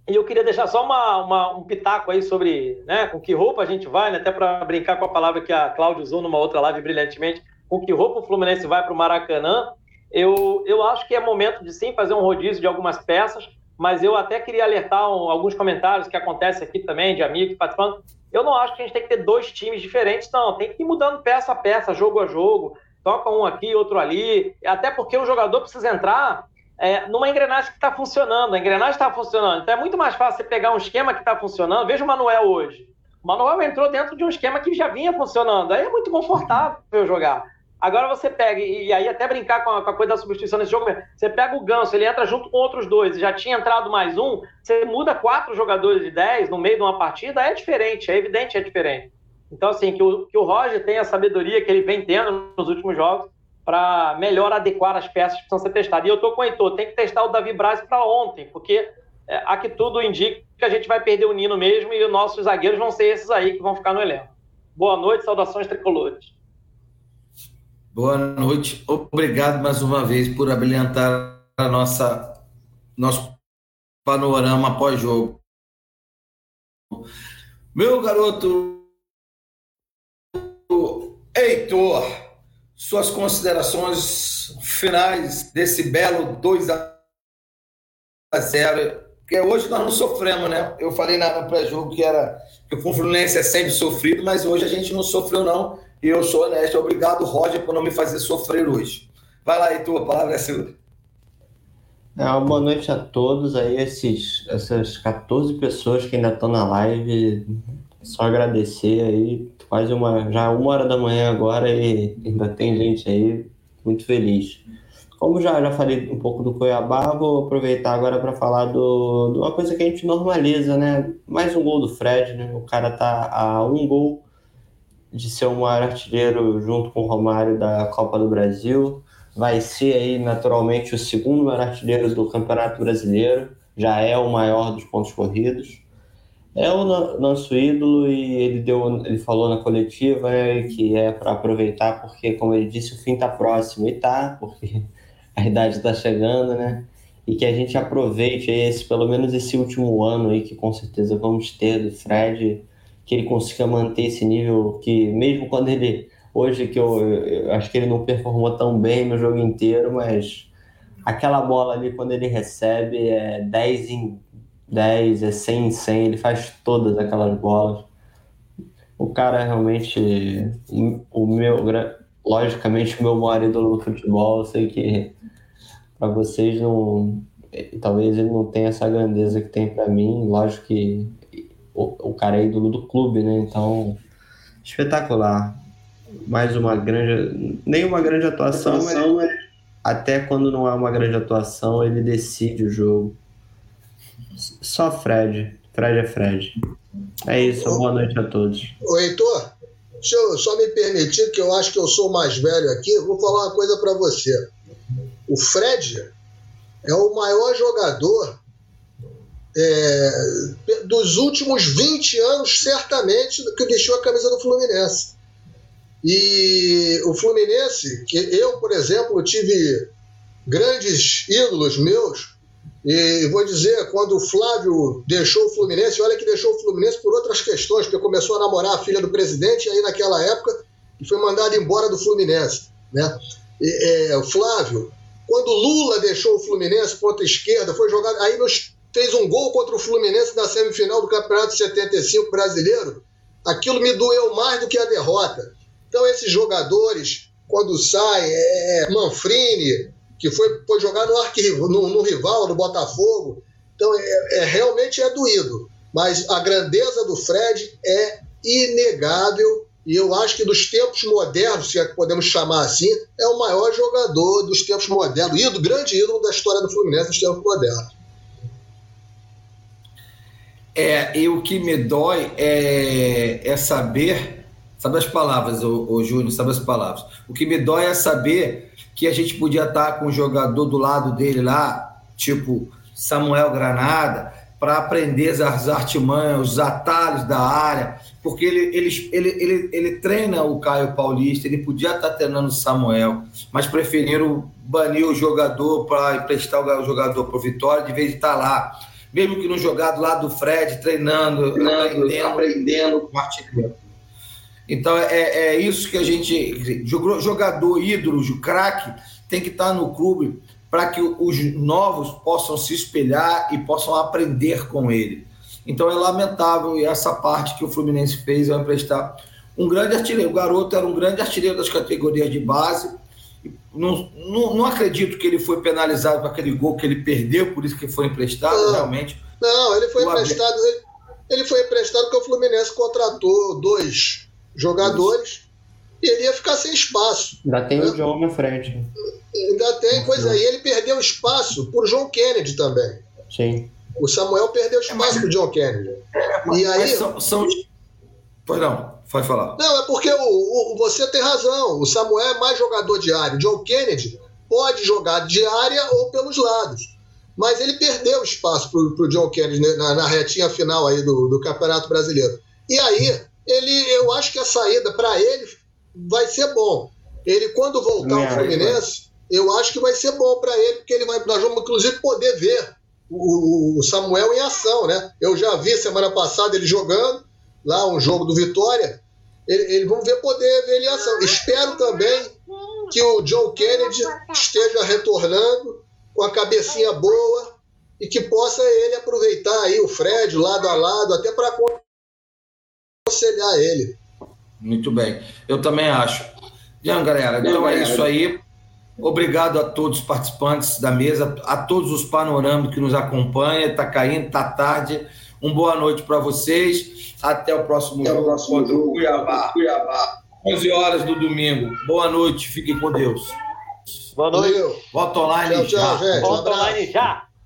E eu queria deixar só uma, uma, um pitaco aí sobre né, com que roupa a gente vai, né, até para brincar com a palavra que a Cláudia usou numa outra live brilhantemente, com que roupa o Fluminense vai para o Maracanã. Eu, eu acho que é momento de sim fazer um rodízio de algumas peças, mas eu até queria alertar um, alguns comentários que acontecem aqui também, de amigos participando. Eu não acho que a gente tem que ter dois times diferentes, não. Tem que ir mudando peça a peça, jogo a jogo. Toca um aqui, outro ali. Até porque o jogador precisa entrar é, numa engrenagem que está funcionando. A engrenagem está funcionando. Então é muito mais fácil você pegar um esquema que está funcionando. Veja o Manuel hoje. O Manuel entrou dentro de um esquema que já vinha funcionando. Aí é muito confortável jogar. Agora você pega, e aí até brincar com a, com a, coisa da substituição nesse jogo. Você pega o Ganso, ele entra junto com outros dois, já tinha entrado mais um, você muda quatro jogadores de 10 no meio de uma partida, é diferente, é evidente, é diferente. Então, assim, que o, que o Roger tenha a sabedoria que ele vem tendo nos últimos jogos para melhor adequar as peças que precisam ser testadas. E eu estou com o Heitor, tem que testar o Davi Braz para ontem, porque é, aqui tudo indica que a gente vai perder o Nino mesmo e os nossos zagueiros vão ser esses aí que vão ficar no elenco. Boa noite, saudações tricolores. Boa noite, obrigado mais uma vez por abrilhantar a nossa nosso panorama pós-jogo. Meu garoto Heitor, suas considerações finais desse belo 2 a 0 porque hoje nós não sofremos, né? Eu falei no pré-jogo que era que o Fluminense é sempre sofrido, mas hoje a gente não sofreu, não. E eu sou honesto. Obrigado, Roger, por não me fazer sofrer hoje. Vai lá, Heitor, a palavra é sua. É, boa noite a todos aí, esses, essas 14 pessoas que ainda estão na live. Só agradecer aí, quase uma, já uma hora da manhã agora e ainda tem gente aí muito feliz. Como já, já falei um pouco do Cuiabá, vou aproveitar agora para falar do, de uma coisa que a gente normaliza, né? Mais um gol do Fred, né? O cara tá a um gol de ser o maior artilheiro junto com o Romário da Copa do Brasil. Vai ser aí, naturalmente, o segundo maior artilheiro do Campeonato Brasileiro. Já é o maior dos pontos corridos. É o nosso ídolo e ele deu, ele falou na coletiva né, que é para aproveitar porque, como ele disse, o fim está próximo e tá, porque a idade está chegando, né? E que a gente aproveite esse, pelo menos esse último ano aí, que com certeza vamos ter do Fred, que ele consiga manter esse nível que, mesmo quando ele. Hoje que eu, eu acho que ele não performou tão bem no jogo inteiro, mas aquela bola ali, quando ele recebe, é 10 em 10, é 100 em 100, ele faz todas aquelas bolas. O cara realmente, o meu, logicamente, o meu maior ídolo no futebol, eu sei que para vocês não talvez ele não tenha essa grandeza que tem para mim. Lógico que o, o, cara é ídolo do clube né? Então espetacular. Mais uma grande nem uma grande atuação, atuação mas até quando não há uma grande atuação ele decide o jogo só Fred. Fred é Fred. É isso. Boa noite a todos. o Heitor deixa eu só me permitir que eu acho que eu sou mais velho aqui. Vou falar uma coisa para você. O Fred é o maior jogador é, dos últimos 20 anos, certamente, que deixou a camisa do Fluminense. E o Fluminense, que eu, por exemplo, tive grandes ídolos meus, e vou dizer, quando o Flávio deixou o Fluminense, olha que deixou o Fluminense por outras questões, porque começou a namorar a filha do presidente, e aí naquela época, e foi mandado embora do Fluminense. Né? E, é, o Flávio quando Lula deixou o Fluminense ponta esquerda, foi jogado. Aí nos, fez um gol contra o Fluminense na semifinal do Campeonato 75 brasileiro. Aquilo me doeu mais do que a derrota. Então, esses jogadores, quando saem, é, é Manfrini, que foi, foi jogar no, arquivo, no, no rival, no Botafogo. Então, é, é, realmente é doído. Mas a grandeza do Fred é inegável e eu acho que dos tempos modernos, se é que podemos chamar assim, é o maior jogador dos tempos modernos, ídolo, grande ídolo da história do Fluminense dos tempos modernos. É, e o que me dói é, é saber, sabe as palavras, o, Júnior, sabe as palavras. O que me dói é saber que a gente podia estar com um jogador do lado dele lá, tipo Samuel Granada, para aprender as artimanhas, os atalhos da área, porque ele, ele, ele, ele, ele treina o Caio Paulista, ele podia estar treinando o Samuel, mas preferiram banir o jogador para emprestar o jogador para o Vitória, de vez de estar lá. Mesmo que no jogado lá do Fred, treinando, treinando aprendendo artilheiro. Então é, é isso que a gente. Jogador ídolo, craque, tem que estar no clube para que os novos possam se espelhar e possam aprender com ele. Então é lamentável e essa parte que o Fluminense fez é emprestar um grande artilheiro. O garoto era um grande artilheiro das categorias de base. Não, não, não acredito que ele foi penalizado com aquele gol que ele perdeu, por isso que foi emprestado, não, realmente. Não, ele foi emprestado. Ele, ele, foi emprestado porque o Fluminense contratou dois jogadores e ele ia ficar sem espaço. Ainda tem né? o João na frente. Ainda tem, pois aí, ele perdeu espaço por João Kennedy também. Sim. O Samuel perdeu espaço é, mas, pro John Kennedy. É, e aí. São, são, Pois não. Pode falar. Não, é porque o, o, você tem razão. O Samuel é mais jogador de área. John Kennedy pode jogar de área ou pelos lados. Mas ele perdeu espaço para o John Kennedy na, na, retinha final aí do, do Campeonato Brasileiro. E aí, ele, eu acho que a saída para ele vai ser bom. Ele, quando voltar ao Fluminense, eu acho que vai ser bom para ele, porque ele vai, nós vamos, inclusive, poder ver o, o, Samuel em ação, né? Eu já vi semana passada ele jogando lá um jogo do Vitória. Ele, ele vão ver poder ver ele em ação. Espero também que o John Kennedy esteja retornando com a cabecinha boa e que possa ele aproveitar aí o Fred lado a lado, até para aconselhar ele. Muito bem, eu também acho. Então, galera, então é isso aí. Obrigado a todos os participantes da mesa, a todos os panorâmicos que nos acompanham. Está caindo, está tarde. Uma boa noite para vocês. Até o próximo Até jogo o próximo contra o Cuiabá. Cuiabá. 11 horas do domingo. Boa noite, fiquem com Deus. Boa noite. Volta online tchau, tchau, já. Gente, Volta online já.